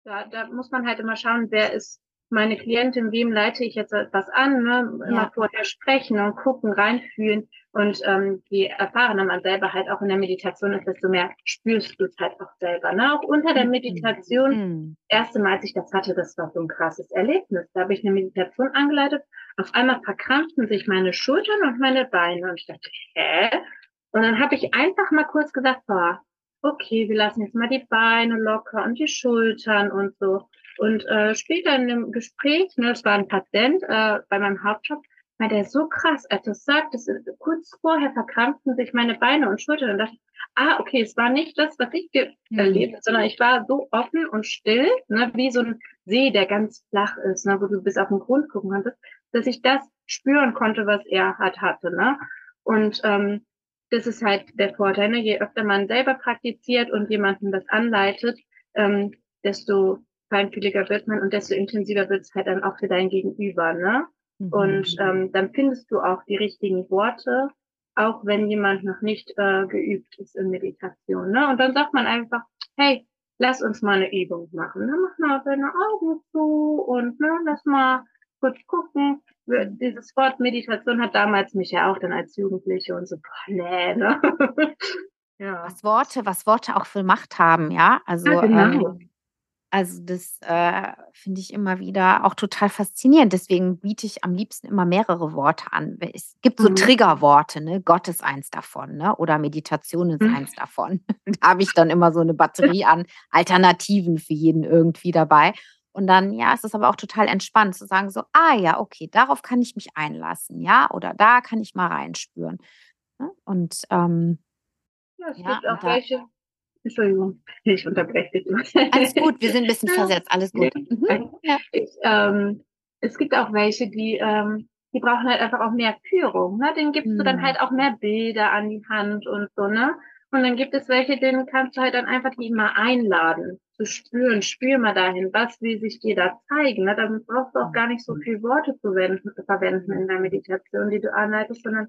da, da muss man halt immer schauen, wer ist meine Klientin, wem leite ich jetzt etwas an, ne? immer ja. vorher sprechen und gucken, reinfühlen. Und ähm, je erfahrener man selber halt auch in der Meditation ist, desto mehr spürst du es halt auch selber. Ne? Auch unter der mhm. Meditation, mhm. erste Mal, als ich das hatte, das war so ein krasses Erlebnis. Da habe ich eine Meditation angeleitet. Auf einmal verkrampften sich meine Schultern und meine Beine. Und ich dachte, hä? Und dann habe ich einfach mal kurz gesagt, boah, okay, wir lassen jetzt mal die Beine locker und die Schultern und so. Und äh, später in dem Gespräch, ne, das war ein Patient äh, bei meinem Hauptjob, war der so krass, als er sagt, das ist, kurz vorher verkrampften sich meine Beine und Schultern und dachte, ah, okay, es war nicht das, was ich mhm. erlebt, mhm. sondern ich war so offen und still, ne, wie so ein See, der ganz flach ist, ne, wo du bis auf den Grund gucken konntest, dass ich das spüren konnte, was er hat hatte, ne. Und ähm, das ist halt der Vorteil, ne? je öfter man selber praktiziert und jemanden das anleitet, ähm, desto feinfühliger wird man und desto intensiver wird es halt dann auch für dein Gegenüber, ne? Mhm. Und ähm, dann findest du auch die richtigen Worte, auch wenn jemand noch nicht äh, geübt ist in Meditation, ne? Und dann sagt man einfach, hey, lass uns mal eine Übung machen. Ne? Mach mal deine Augen zu und ne, lass mal kurz gucken. Dieses Wort Meditation hat damals mich ja auch dann als Jugendliche und so, boah, nee, ne? ja. was Worte, was Worte auch für Macht haben, ja. Also ja, genau. ähm, also das äh, finde ich immer wieder auch total faszinierend. Deswegen biete ich am liebsten immer mehrere Worte an. Es gibt so mhm. Triggerworte, ne? Gott ist eins davon, ne? Oder Meditation ist mhm. eins davon. da habe ich dann immer so eine Batterie an Alternativen für jeden irgendwie dabei. Und dann, ja, ist es aber auch total entspannt zu sagen, so, ah ja, okay, darauf kann ich mich einlassen, ja, oder da kann ich mal reinspüren. Ne? Und ähm, ja, es ja, gibt auch welche, Entschuldigung, ich unterbreche dich. Alles gut, wir sind ein bisschen versetzt, alles gut. Mhm. Ich, ähm, es gibt auch welche, die, ähm, die brauchen halt einfach auch mehr Führung. Ne? Denen gibst mhm. du dann halt auch mehr Bilder an die Hand und so, ne? Und dann gibt es welche, denen kannst du halt dann einfach die mal einladen, zu spüren, spür mal dahin, was will sich dir da zeigen. Ne? Dann brauchst du auch gar nicht so mhm. viel Worte zu verwenden, verwenden in der Meditation, die du anleitest, sondern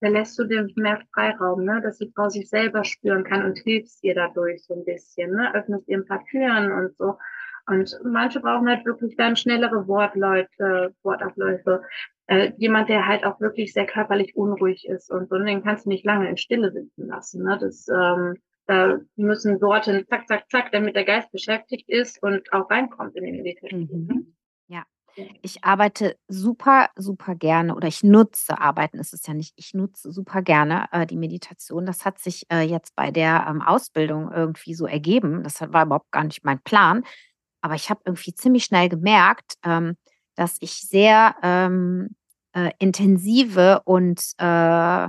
da lässt du dir mehr Freiraum, ne? dass die Frau sich selber spüren kann und hilfst ihr dadurch so ein bisschen, ne? öffnest ihr ein paar Türen und so. Und manche brauchen halt wirklich dann schnellere Wortleute, Wortabläufe. Äh, jemand, der halt auch wirklich sehr körperlich unruhig ist und so, den kannst du nicht lange in Stille sitzen lassen. Ne? Das, ähm, da müssen Worte zack, zack, zack, damit der Geist beschäftigt ist und auch reinkommt in den Meditation. Mhm. Ich arbeite super, super gerne oder ich nutze, arbeiten ist es ja nicht, ich nutze super gerne äh, die Meditation. Das hat sich äh, jetzt bei der ähm, Ausbildung irgendwie so ergeben. Das war überhaupt gar nicht mein Plan. Aber ich habe irgendwie ziemlich schnell gemerkt, ähm, dass ich sehr ähm, äh, intensive und äh,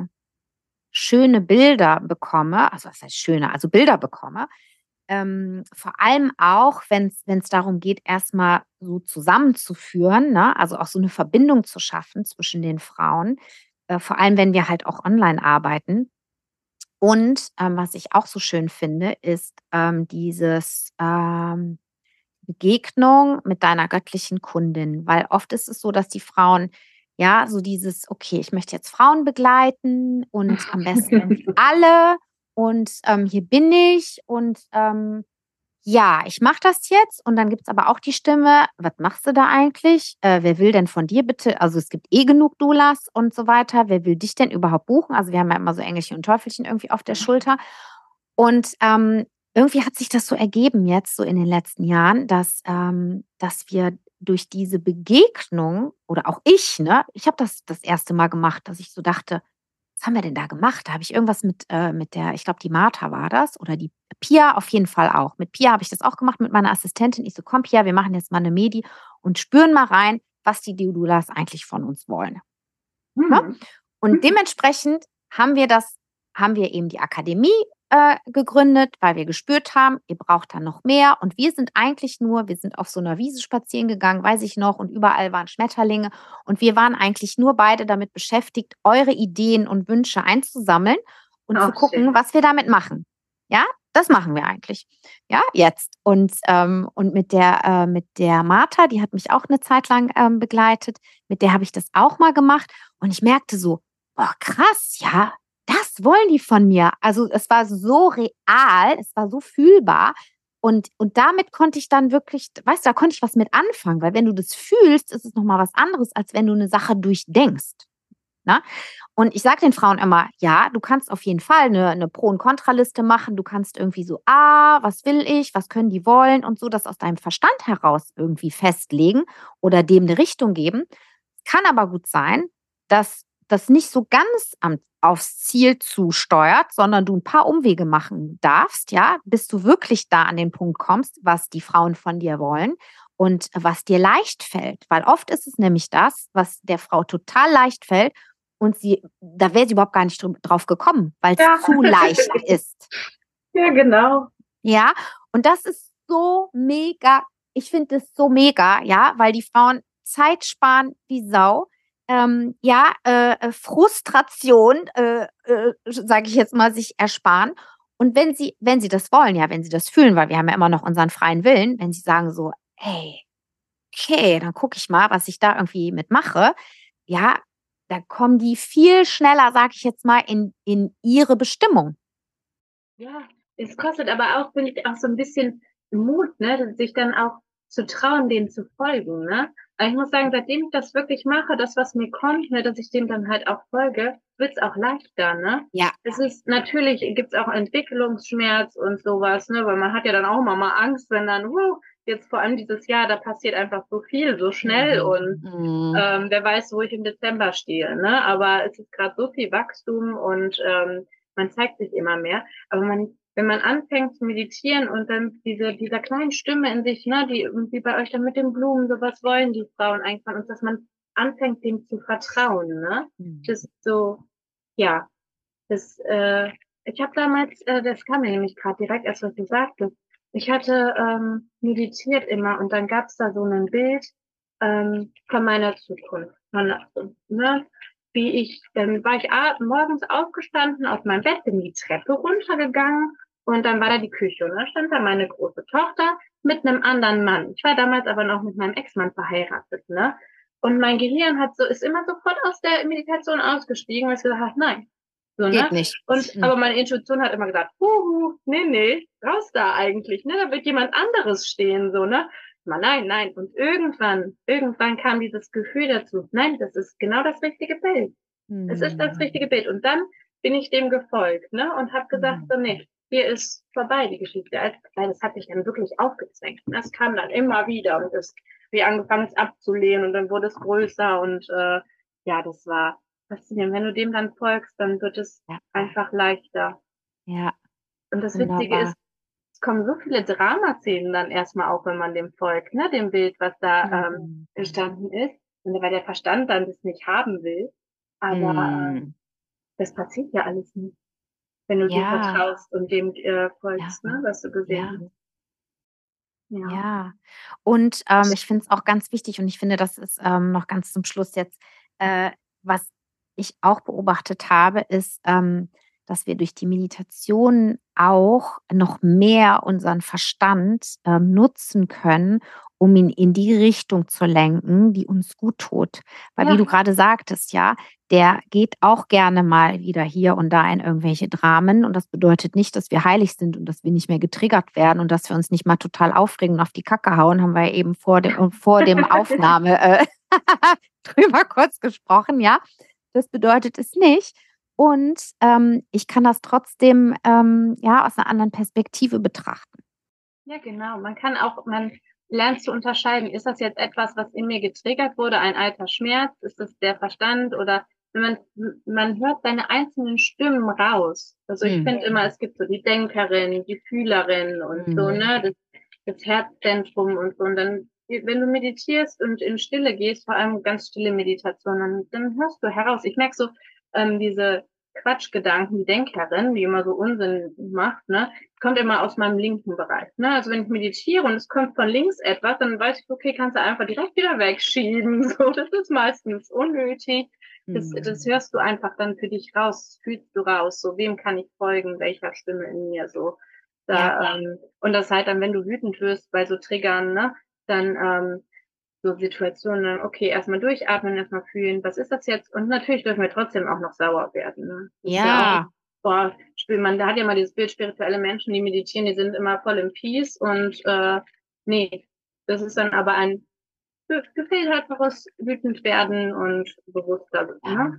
schöne Bilder bekomme. Also was heißt schöne? Also Bilder bekomme ähm, vor allem auch, wenn es darum geht, erstmal so zusammenzuführen, ne? also auch so eine Verbindung zu schaffen zwischen den Frauen, äh, vor allem wenn wir halt auch online arbeiten. Und ähm, was ich auch so schön finde, ist ähm, dieses ähm, Begegnung mit deiner göttlichen Kundin, weil oft ist es so, dass die Frauen ja so dieses, okay, ich möchte jetzt Frauen begleiten und am besten alle und ähm, hier bin ich und ähm, ja, ich mache das jetzt und dann gibt es aber auch die Stimme, was machst du da eigentlich? Äh, wer will denn von dir bitte? Also es gibt eh genug Doulas und so weiter. Wer will dich denn überhaupt buchen? Also wir haben ja immer so Engelchen und Teufelchen irgendwie auf der Schulter. Und ähm, irgendwie hat sich das so ergeben jetzt so in den letzten Jahren, dass, ähm, dass wir durch diese Begegnung oder auch ich, ne, ich habe das das erste Mal gemacht, dass ich so dachte, was haben wir denn da gemacht? Da habe ich irgendwas mit, äh, mit der, ich glaube, die Martha war das oder die Pia auf jeden Fall auch. Mit Pia habe ich das auch gemacht mit meiner Assistentin. Ich so, komm Pia, wir machen jetzt mal eine Medi und spüren mal rein, was die Deodulas eigentlich von uns wollen. Mhm. Und mhm. dementsprechend haben wir das, haben wir eben die Akademie äh, gegründet, weil wir gespürt haben, ihr braucht dann noch mehr. Und wir sind eigentlich nur, wir sind auf so einer Wiese spazieren gegangen, weiß ich noch, und überall waren Schmetterlinge. Und wir waren eigentlich nur beide damit beschäftigt, eure Ideen und Wünsche einzusammeln und Ach, zu gucken, schön. was wir damit machen. Ja, das machen wir eigentlich. Ja, jetzt. Und, ähm, und mit der, äh, mit der Martha, die hat mich auch eine Zeit lang ähm, begleitet, mit der habe ich das auch mal gemacht. Und ich merkte so, boah, krass, ja, wollen die von mir. Also es war so real, es war so fühlbar. Und, und damit konnte ich dann wirklich, weißt du, da konnte ich was mit anfangen, weil wenn du das fühlst, ist es nochmal was anderes, als wenn du eine Sache durchdenkst. Na? Ne? Und ich sage den Frauen immer, ja, du kannst auf jeden Fall eine, eine Pro- und Kontraliste machen. Du kannst irgendwie so, ah, was will ich, was können die wollen und so das aus deinem Verstand heraus irgendwie festlegen oder dem eine Richtung geben. Kann aber gut sein, dass das nicht so ganz am, aufs Ziel zusteuert, sondern du ein paar Umwege machen darfst, ja, bis du wirklich da an den Punkt kommst, was die Frauen von dir wollen und was dir leicht fällt. Weil oft ist es nämlich das, was der Frau total leicht fällt und sie, da wäre sie überhaupt gar nicht drauf gekommen, weil es ja. zu leicht ist. Ja, genau. Ja, und das ist so mega. Ich finde es so mega, ja, weil die Frauen Zeit sparen wie Sau ähm, ja, äh, äh, Frustration, äh, äh, sage ich jetzt mal, sich ersparen. Und wenn sie, wenn sie das wollen, ja, wenn sie das fühlen, weil wir haben ja immer noch unseren freien Willen, wenn sie sagen so, hey, okay, dann gucke ich mal, was ich da irgendwie mitmache, ja, dann kommen die viel schneller, sage ich jetzt mal, in, in ihre Bestimmung. Ja, es kostet aber auch, finde ich, auch so ein bisschen Mut, ne, sich dann auch zu trauen, denen zu folgen, ne? Aber ich muss sagen, seitdem ich das wirklich mache, das, was mir kommt, ne, dass ich dem dann halt auch folge, wird es auch leichter, ne? Ja. Es ist natürlich gibt es auch Entwicklungsschmerz und sowas, ne? Weil man hat ja dann auch immer mal Angst, wenn dann, wow, jetzt vor allem dieses Jahr, da passiert einfach so viel, so schnell mhm. und mhm. Ähm, wer weiß, wo ich im Dezember stehe, ne? Aber es ist gerade so viel Wachstum und ähm, man zeigt sich immer mehr. Aber man, wenn man anfängt zu meditieren und dann diese, dieser kleinen Stimme in sich, ne, die irgendwie bei euch dann mit den Blumen, so was wollen die Frauen eigentlich und dass man anfängt, dem zu vertrauen, ne? Mhm. Das ist so, ja, das, äh, ich habe damals, äh, das kam mir nämlich gerade direkt, als was du sagtest, ich hatte ähm, meditiert immer und dann gab's da so ein Bild ähm, von meiner Zukunft. Von, ne, wie ich, dann war ich morgens aufgestanden aus meinem Bett, bin die Treppe runtergegangen und dann war da die Küche und da stand da meine große Tochter mit einem anderen Mann. Ich war damals aber noch mit meinem Ex-Mann verheiratet, ne? Und mein Gehirn hat so, ist immer sofort aus der Meditation ausgestiegen, weil ich gesagt habe, nein, so, Geht ne? nicht. Und, mhm. aber meine Intuition hat immer gesagt, huhu, nee, nee, raus da eigentlich, ne? Da wird jemand anderes stehen, so, ne? Mal nein, nein. Und irgendwann, irgendwann kam dieses Gefühl dazu, nein, das ist genau das richtige Bild. Mhm. Es ist das hm. richtige Bild. Und dann bin ich dem gefolgt, ne? Und habe gesagt, mhm. so, nee, hier ist vorbei die Geschichte. Weil das hat mich dann wirklich aufgezwängt. Das kam dann immer wieder und es wie angefangen es abzulehnen und dann wurde es größer und äh, ja, das war faszinierend. Wenn du dem dann folgst, dann wird es ja. einfach leichter. Ja. Und das Wunderbar. Witzige ist, es kommen so viele Dramaszenen dann erstmal auch, wenn man dem folgt, ne, dem Bild, was da ähm, mhm. ähm, entstanden ist. Und weil der Verstand dann das nicht haben will. Aber mhm. das passiert ja alles nicht. Wenn du ja. dir vertraust und dem äh, folgst, ja. ne, was du gesehen ja. hast. Ja. ja. Und ähm, ich finde es auch ganz wichtig und ich finde, das ist ähm, noch ganz zum Schluss jetzt, äh, was ich auch beobachtet habe, ist, ähm, dass wir durch die Meditation auch noch mehr unseren Verstand ähm, nutzen können, um ihn in die Richtung zu lenken, die uns gut tut. Weil, ja. wie du gerade sagtest, ja, der geht auch gerne mal wieder hier und da in irgendwelche Dramen. Und das bedeutet nicht, dass wir heilig sind und dass wir nicht mehr getriggert werden und dass wir uns nicht mal total aufregen und auf die Kacke hauen, haben wir eben vor dem, vor dem Aufnahme äh, drüber kurz gesprochen, ja. Das bedeutet es nicht. Und ähm, ich kann das trotzdem ähm, ja aus einer anderen Perspektive betrachten. Ja, genau. Man kann auch, man lernt zu unterscheiden, ist das jetzt etwas, was in mir getriggert wurde, ein alter Schmerz, ist das der Verstand oder man, man hört seine einzelnen Stimmen raus. Also ich mhm. finde immer, es gibt so die Denkerin, die Fühlerin und mhm. so, ne, das, das Herzzentrum und so. Und dann, wenn du meditierst und in Stille gehst, vor allem ganz stille Meditation, dann, dann hörst du heraus. Ich merke so, ähm, diese Quatschgedanken, die Denkerin, die immer so Unsinn macht, ne, kommt immer aus meinem linken Bereich. Ne? Also wenn ich meditiere und es kommt von links etwas, dann weiß ich, okay, kannst du einfach direkt wieder wegschieben. So, das ist meistens unnötig. Das, mhm. das hörst du einfach dann für dich raus, fühlst du raus, so wem kann ich folgen, welcher Stimme in mir so. Da, ja. ähm, und das halt dann, wenn du wütend wirst bei so Triggern, ne, dann ähm, so Situationen, okay, erstmal durchatmen, erstmal fühlen, was ist das jetzt? Und natürlich dürfen wir trotzdem auch noch sauer werden. Ne? Ja. ja auch, boah, man, da hat ja mal dieses Bild spirituelle Menschen, die meditieren, die sind immer voll im Peace und äh, nee, das ist dann aber ein gefilterteres wütend werden und bewusster. Ne?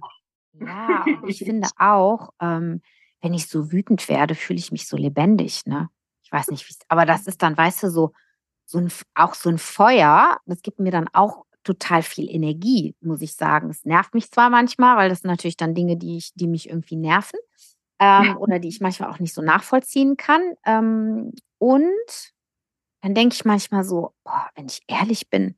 Ja, ich finde auch, ähm, wenn ich so wütend werde, fühle ich mich so lebendig, ne? Ich weiß nicht, wie aber das ist dann, weißt du, so, so ein, auch so ein Feuer, das gibt mir dann auch total viel Energie, muss ich sagen. Es nervt mich zwar manchmal, weil das sind natürlich dann Dinge, die, ich, die mich irgendwie nerven ähm, oder die ich manchmal auch nicht so nachvollziehen kann. Ähm, und dann denke ich manchmal so, boah, wenn ich ehrlich bin,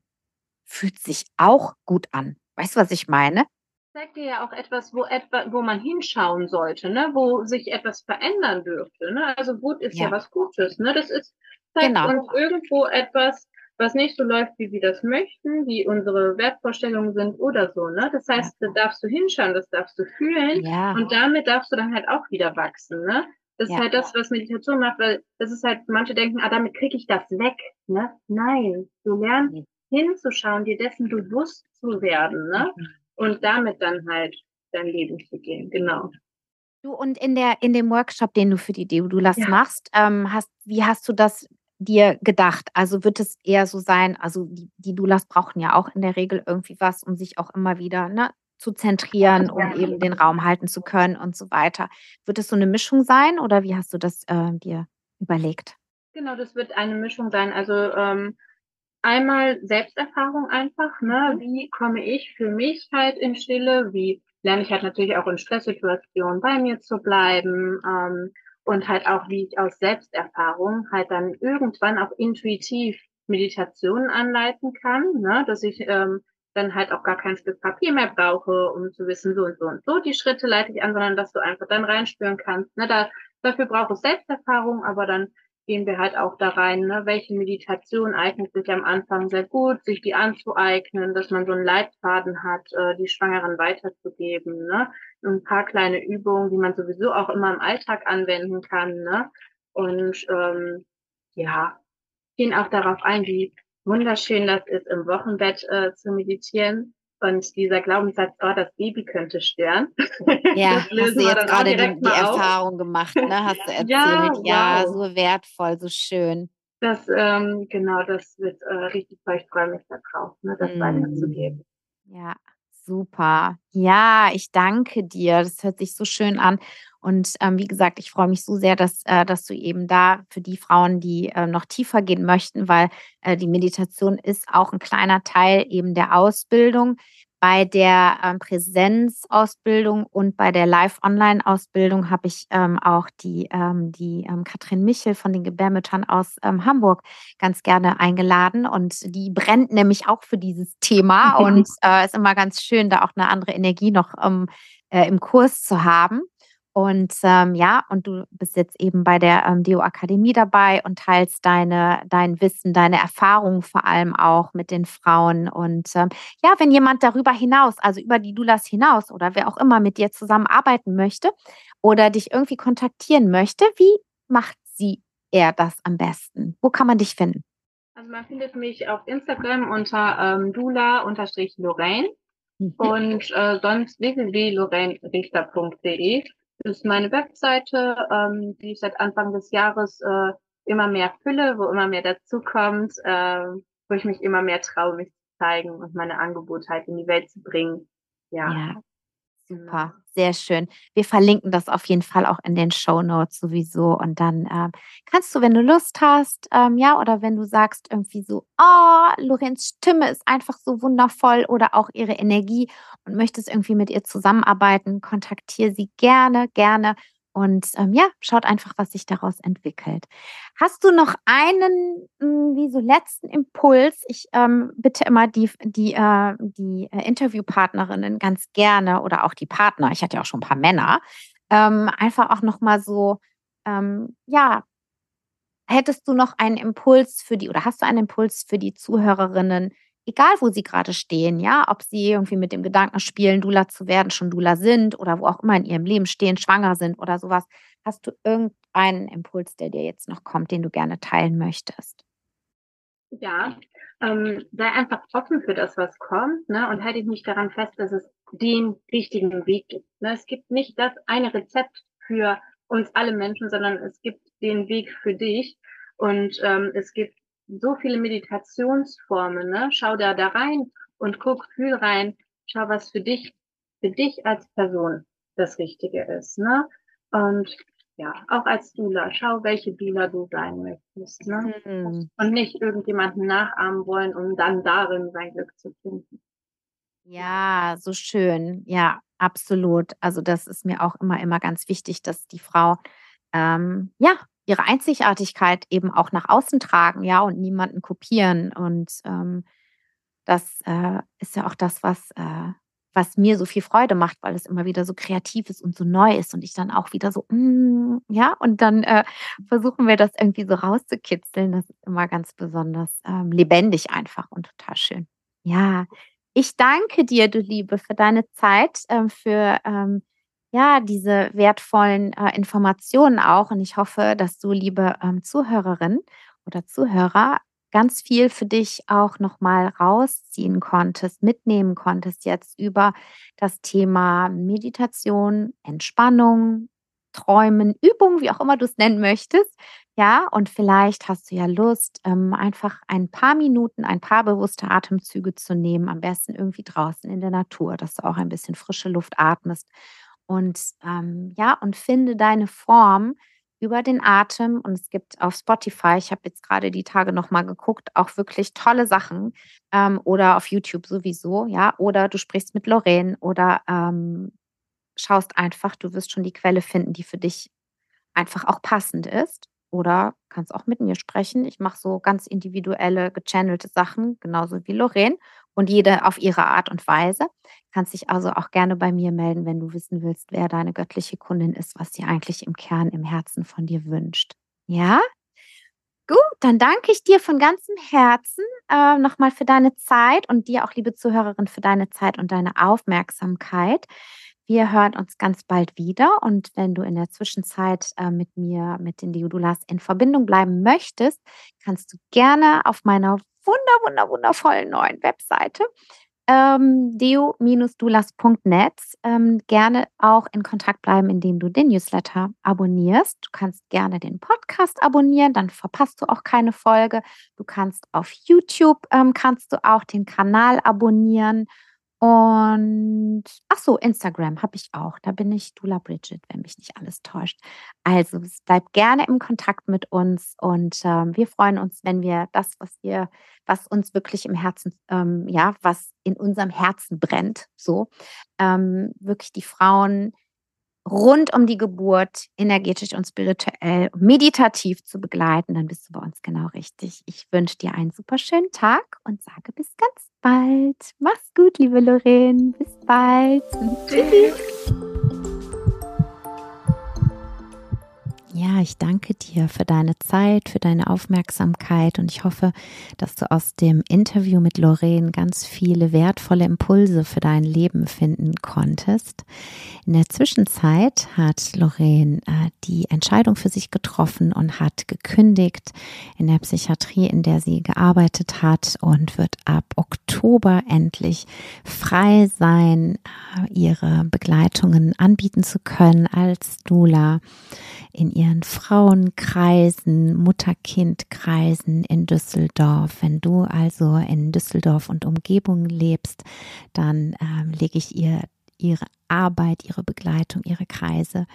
fühlt sich auch gut an. Weißt du, was ich meine? zeigt dir ja auch etwas, wo etwa, wo man hinschauen sollte, ne? wo sich etwas verändern dürfte. Ne? Also Wut ist ja. ja was Gutes. Ne? Das ist zeigt genau. uns irgendwo etwas, was nicht so läuft, wie wir das möchten, wie unsere Wertvorstellungen sind oder so. Ne? Das heißt, ja. da darfst du hinschauen, das darfst du fühlen ja. und damit darfst du dann halt auch wieder wachsen. Ne? Das ja. ist halt das, was Meditation macht, weil das ist halt, manche denken, ah, damit kriege ich das weg. Ne? Nein, du lernst hinzuschauen, dir dessen bewusst zu werden ne? Mhm. und damit dann halt dein Leben zu gehen. Genau. Du und in der in dem Workshop, den du für die Deodulas ja. machst, ähm, hast wie hast du das dir gedacht? Also wird es eher so sein, also die, die Dulas brauchen ja auch in der Regel irgendwie was, um sich auch immer wieder ne, zu zentrieren, um eben den Raum halten zu können und so weiter. Wird es so eine Mischung sein oder wie hast du das äh, dir überlegt? Genau, das wird eine Mischung sein. Also ähm, einmal Selbsterfahrung einfach, ne? Mhm. Wie komme ich für mich halt in Stille? Wie lerne ich halt natürlich auch in Stresssituationen bei mir zu bleiben? Ähm, und halt auch, wie ich aus Selbsterfahrung halt dann irgendwann auch intuitiv Meditationen anleiten kann, ne? dass ich ähm, dann halt auch gar kein Stück Papier mehr brauche, um zu wissen, so und so und so die Schritte leite ich an, sondern dass du einfach dann reinspüren kannst. Ne? Da, dafür brauche ich Selbsterfahrung, aber dann gehen wir halt auch da rein, ne? welche Meditation eignet sich am Anfang sehr gut, sich die anzueignen, dass man so einen Leitfaden hat, äh, die Schwangeren weiterzugeben. Ne? Ein paar kleine Übungen, die man sowieso auch immer im Alltag anwenden kann. Ne? Und ähm, ja, gehen auch darauf ein, wie wunderschön das ist, im Wochenbett äh, zu meditieren. Und dieser Glaubenssatz, oh, das Baby könnte stören. Ja, hast du jetzt gerade die, die Erfahrung gemacht, ne? Hast du erzählt. Ja, ja wow. so wertvoll, so schön. Das, ähm, genau, das wird äh, richtig toll. Ich freue mich darauf, ne, das mm. weiterzugeben. Ja, super. Ja, ich danke dir. Das hört sich so schön an. Und ähm, wie gesagt, ich freue mich so sehr, dass, äh, dass du eben da für die Frauen, die äh, noch tiefer gehen möchten, weil äh, die Meditation ist auch ein kleiner Teil eben der Ausbildung. Bei der ähm, Präsenzausbildung und bei der Live-Online-Ausbildung habe ich ähm, auch die, ähm, die ähm, Katrin Michel von den Gebärmüttern aus ähm, Hamburg ganz gerne eingeladen. Und die brennt nämlich auch für dieses Thema. und es äh, ist immer ganz schön, da auch eine andere Energie noch ähm, äh, im Kurs zu haben. Und ähm, ja, und du bist jetzt eben bei der ähm, Deo Akademie dabei und teilst deine, dein Wissen, deine Erfahrungen vor allem auch mit den Frauen. Und ähm, ja, wenn jemand darüber hinaus, also über die Dulas hinaus oder wer auch immer mit dir zusammenarbeiten möchte oder dich irgendwie kontaktieren möchte, wie macht sie er das am besten? Wo kann man dich finden? Also man findet mich auf Instagram unter ähm, dula-lorraine mhm. und äh, sonst www.lorrainerichter.de ist meine Webseite, ähm, die ich seit Anfang des Jahres äh, immer mehr fülle, wo immer mehr dazukommt, äh, wo ich mich immer mehr traue, mich zu zeigen und meine Angebote halt in die Welt zu bringen. Ja. ja. Super, sehr schön. Wir verlinken das auf jeden Fall auch in den Show Notes sowieso. Und dann äh, kannst du, wenn du Lust hast, ähm, ja, oder wenn du sagst irgendwie so, oh, Lorenz Stimme ist einfach so wundervoll oder auch ihre Energie und möchtest irgendwie mit ihr zusammenarbeiten, kontaktiere sie gerne, gerne und ähm, ja, schaut einfach, was sich daraus entwickelt. Hast du noch einen, hm, wie so letzten Impuls? Ich ähm, bitte immer die, die, äh, die äh, Interviewpartnerinnen ganz gerne oder auch die Partner, ich hatte ja auch schon ein paar Männer, ähm, einfach auch nochmal so, ähm, ja, hättest du noch einen Impuls für die oder hast du einen Impuls für die Zuhörerinnen, egal wo sie gerade stehen, ja, ob sie irgendwie mit dem Gedanken spielen, Dula zu werden, schon Dula sind oder wo auch immer in ihrem Leben stehen, schwanger sind oder sowas, hast du irgendeinen Impuls, der dir jetzt noch kommt, den du gerne teilen möchtest? Ja, ähm, sei einfach offen für das, was kommt, ne, und halte dich nicht daran fest, dass es den richtigen Weg gibt. Ne? Es gibt nicht das eine Rezept für uns alle Menschen, sondern es gibt den Weg für dich und ähm, es gibt so viele Meditationsformen, ne? Schau da da rein und guck, fühl rein, schau, was für dich, für dich als Person das Richtige ist, ne? Und ja, auch als Dula, schau, welche Dula du sein möchtest, ne? Mhm. Und nicht irgendjemanden nachahmen wollen, um dann darin sein Glück zu finden. Ja, so schön. Ja, absolut. Also das ist mir auch immer, immer ganz wichtig, dass die Frau ähm, ja ihre Einzigartigkeit eben auch nach außen tragen, ja, und niemanden kopieren. Und ähm, das äh, ist ja auch das, was, äh, was mir so viel Freude macht, weil es immer wieder so kreativ ist und so neu ist und ich dann auch wieder so, mm, ja, und dann äh, versuchen wir das irgendwie so rauszukitzeln. Das ist immer ganz besonders ähm, lebendig einfach und total schön. Ja, ich danke dir, du Liebe, für deine Zeit, ähm, für ähm, ja, diese wertvollen äh, Informationen auch. Und ich hoffe, dass du, liebe ähm, Zuhörerin oder Zuhörer, ganz viel für dich auch nochmal rausziehen konntest, mitnehmen konntest jetzt über das Thema Meditation, Entspannung, Träumen, Übung, wie auch immer du es nennen möchtest. Ja, und vielleicht hast du ja Lust, ähm, einfach ein paar Minuten, ein paar bewusste Atemzüge zu nehmen, am besten irgendwie draußen in der Natur, dass du auch ein bisschen frische Luft atmest. Und ähm, ja, und finde deine Form über den Atem. Und es gibt auf Spotify, ich habe jetzt gerade die Tage nochmal geguckt, auch wirklich tolle Sachen. Ähm, oder auf YouTube sowieso, ja. Oder du sprichst mit Lorraine oder ähm, schaust einfach, du wirst schon die Quelle finden, die für dich einfach auch passend ist. Oder kannst auch mit mir sprechen. Ich mache so ganz individuelle, gechannelte Sachen, genauso wie Lorraine und jede auf ihre Art und Weise. Kannst dich also auch gerne bei mir melden, wenn du wissen willst, wer deine göttliche Kundin ist, was sie eigentlich im Kern, im Herzen von dir wünscht. Ja? Gut, dann danke ich dir von ganzem Herzen äh, nochmal für deine Zeit und dir auch, liebe Zuhörerin, für deine Zeit und deine Aufmerksamkeit. Wir hören uns ganz bald wieder und wenn du in der Zwischenzeit äh, mit mir, mit den Diodulas in Verbindung bleiben möchtest, kannst du gerne auf meiner wunder, wunder, wundervollen neuen Webseite ähm, deo-dulas.net ähm, gerne auch in Kontakt bleiben, indem du den Newsletter abonnierst. Du kannst gerne den Podcast abonnieren, dann verpasst du auch keine Folge. Du kannst auf YouTube ähm, kannst du auch den Kanal abonnieren und ach so, Instagram habe ich auch. Da bin ich Dula Bridget, wenn mich nicht alles täuscht. Also bleib gerne im Kontakt mit uns und ähm, wir freuen uns, wenn wir das, was wir, was uns wirklich im Herzen, ähm, ja, was in unserem Herzen brennt, so ähm, wirklich die Frauen rund um die Geburt energetisch und spirituell, meditativ zu begleiten, dann bist du bei uns genau richtig. Ich wünsche dir einen super schönen Tag und sage bis ganz bald. Mach's gut, liebe Lorraine. Bis bald. Tschüss. Ja, ich danke dir für deine Zeit, für deine Aufmerksamkeit und ich hoffe, dass du aus dem Interview mit Lorraine ganz viele wertvolle Impulse für dein Leben finden konntest. In der Zwischenzeit hat Lorraine äh, die Entscheidung für sich getroffen und hat gekündigt in der Psychiatrie, in der sie gearbeitet hat und wird ab Oktober endlich frei sein, äh, ihre Begleitungen anbieten zu können als Dula in ihren Frauenkreisen, Mutter-Kind-Kreisen in Düsseldorf. Wenn du also in Düsseldorf und Umgebung lebst, dann ähm, lege ich ihr ihre Arbeit, ihre Begleitung, ihre Kreise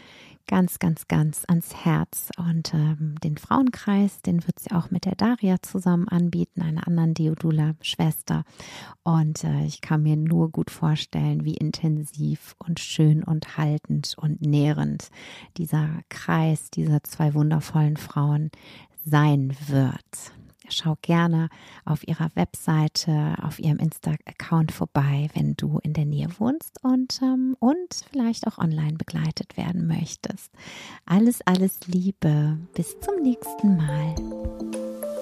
ganz, ganz, ganz ans Herz. Und ähm, den Frauenkreis, den wird sie auch mit der Daria zusammen anbieten, einer anderen Deodula-Schwester. Und äh, ich kann mir nur gut vorstellen, wie intensiv und schön und haltend und nährend dieser Kreis dieser zwei wundervollen Frauen sein wird. Schau gerne auf ihrer Webseite, auf ihrem Insta-Account vorbei, wenn du in der Nähe wohnst und, ähm, und vielleicht auch online begleitet werden möchtest. Alles, alles Liebe. Bis zum nächsten Mal.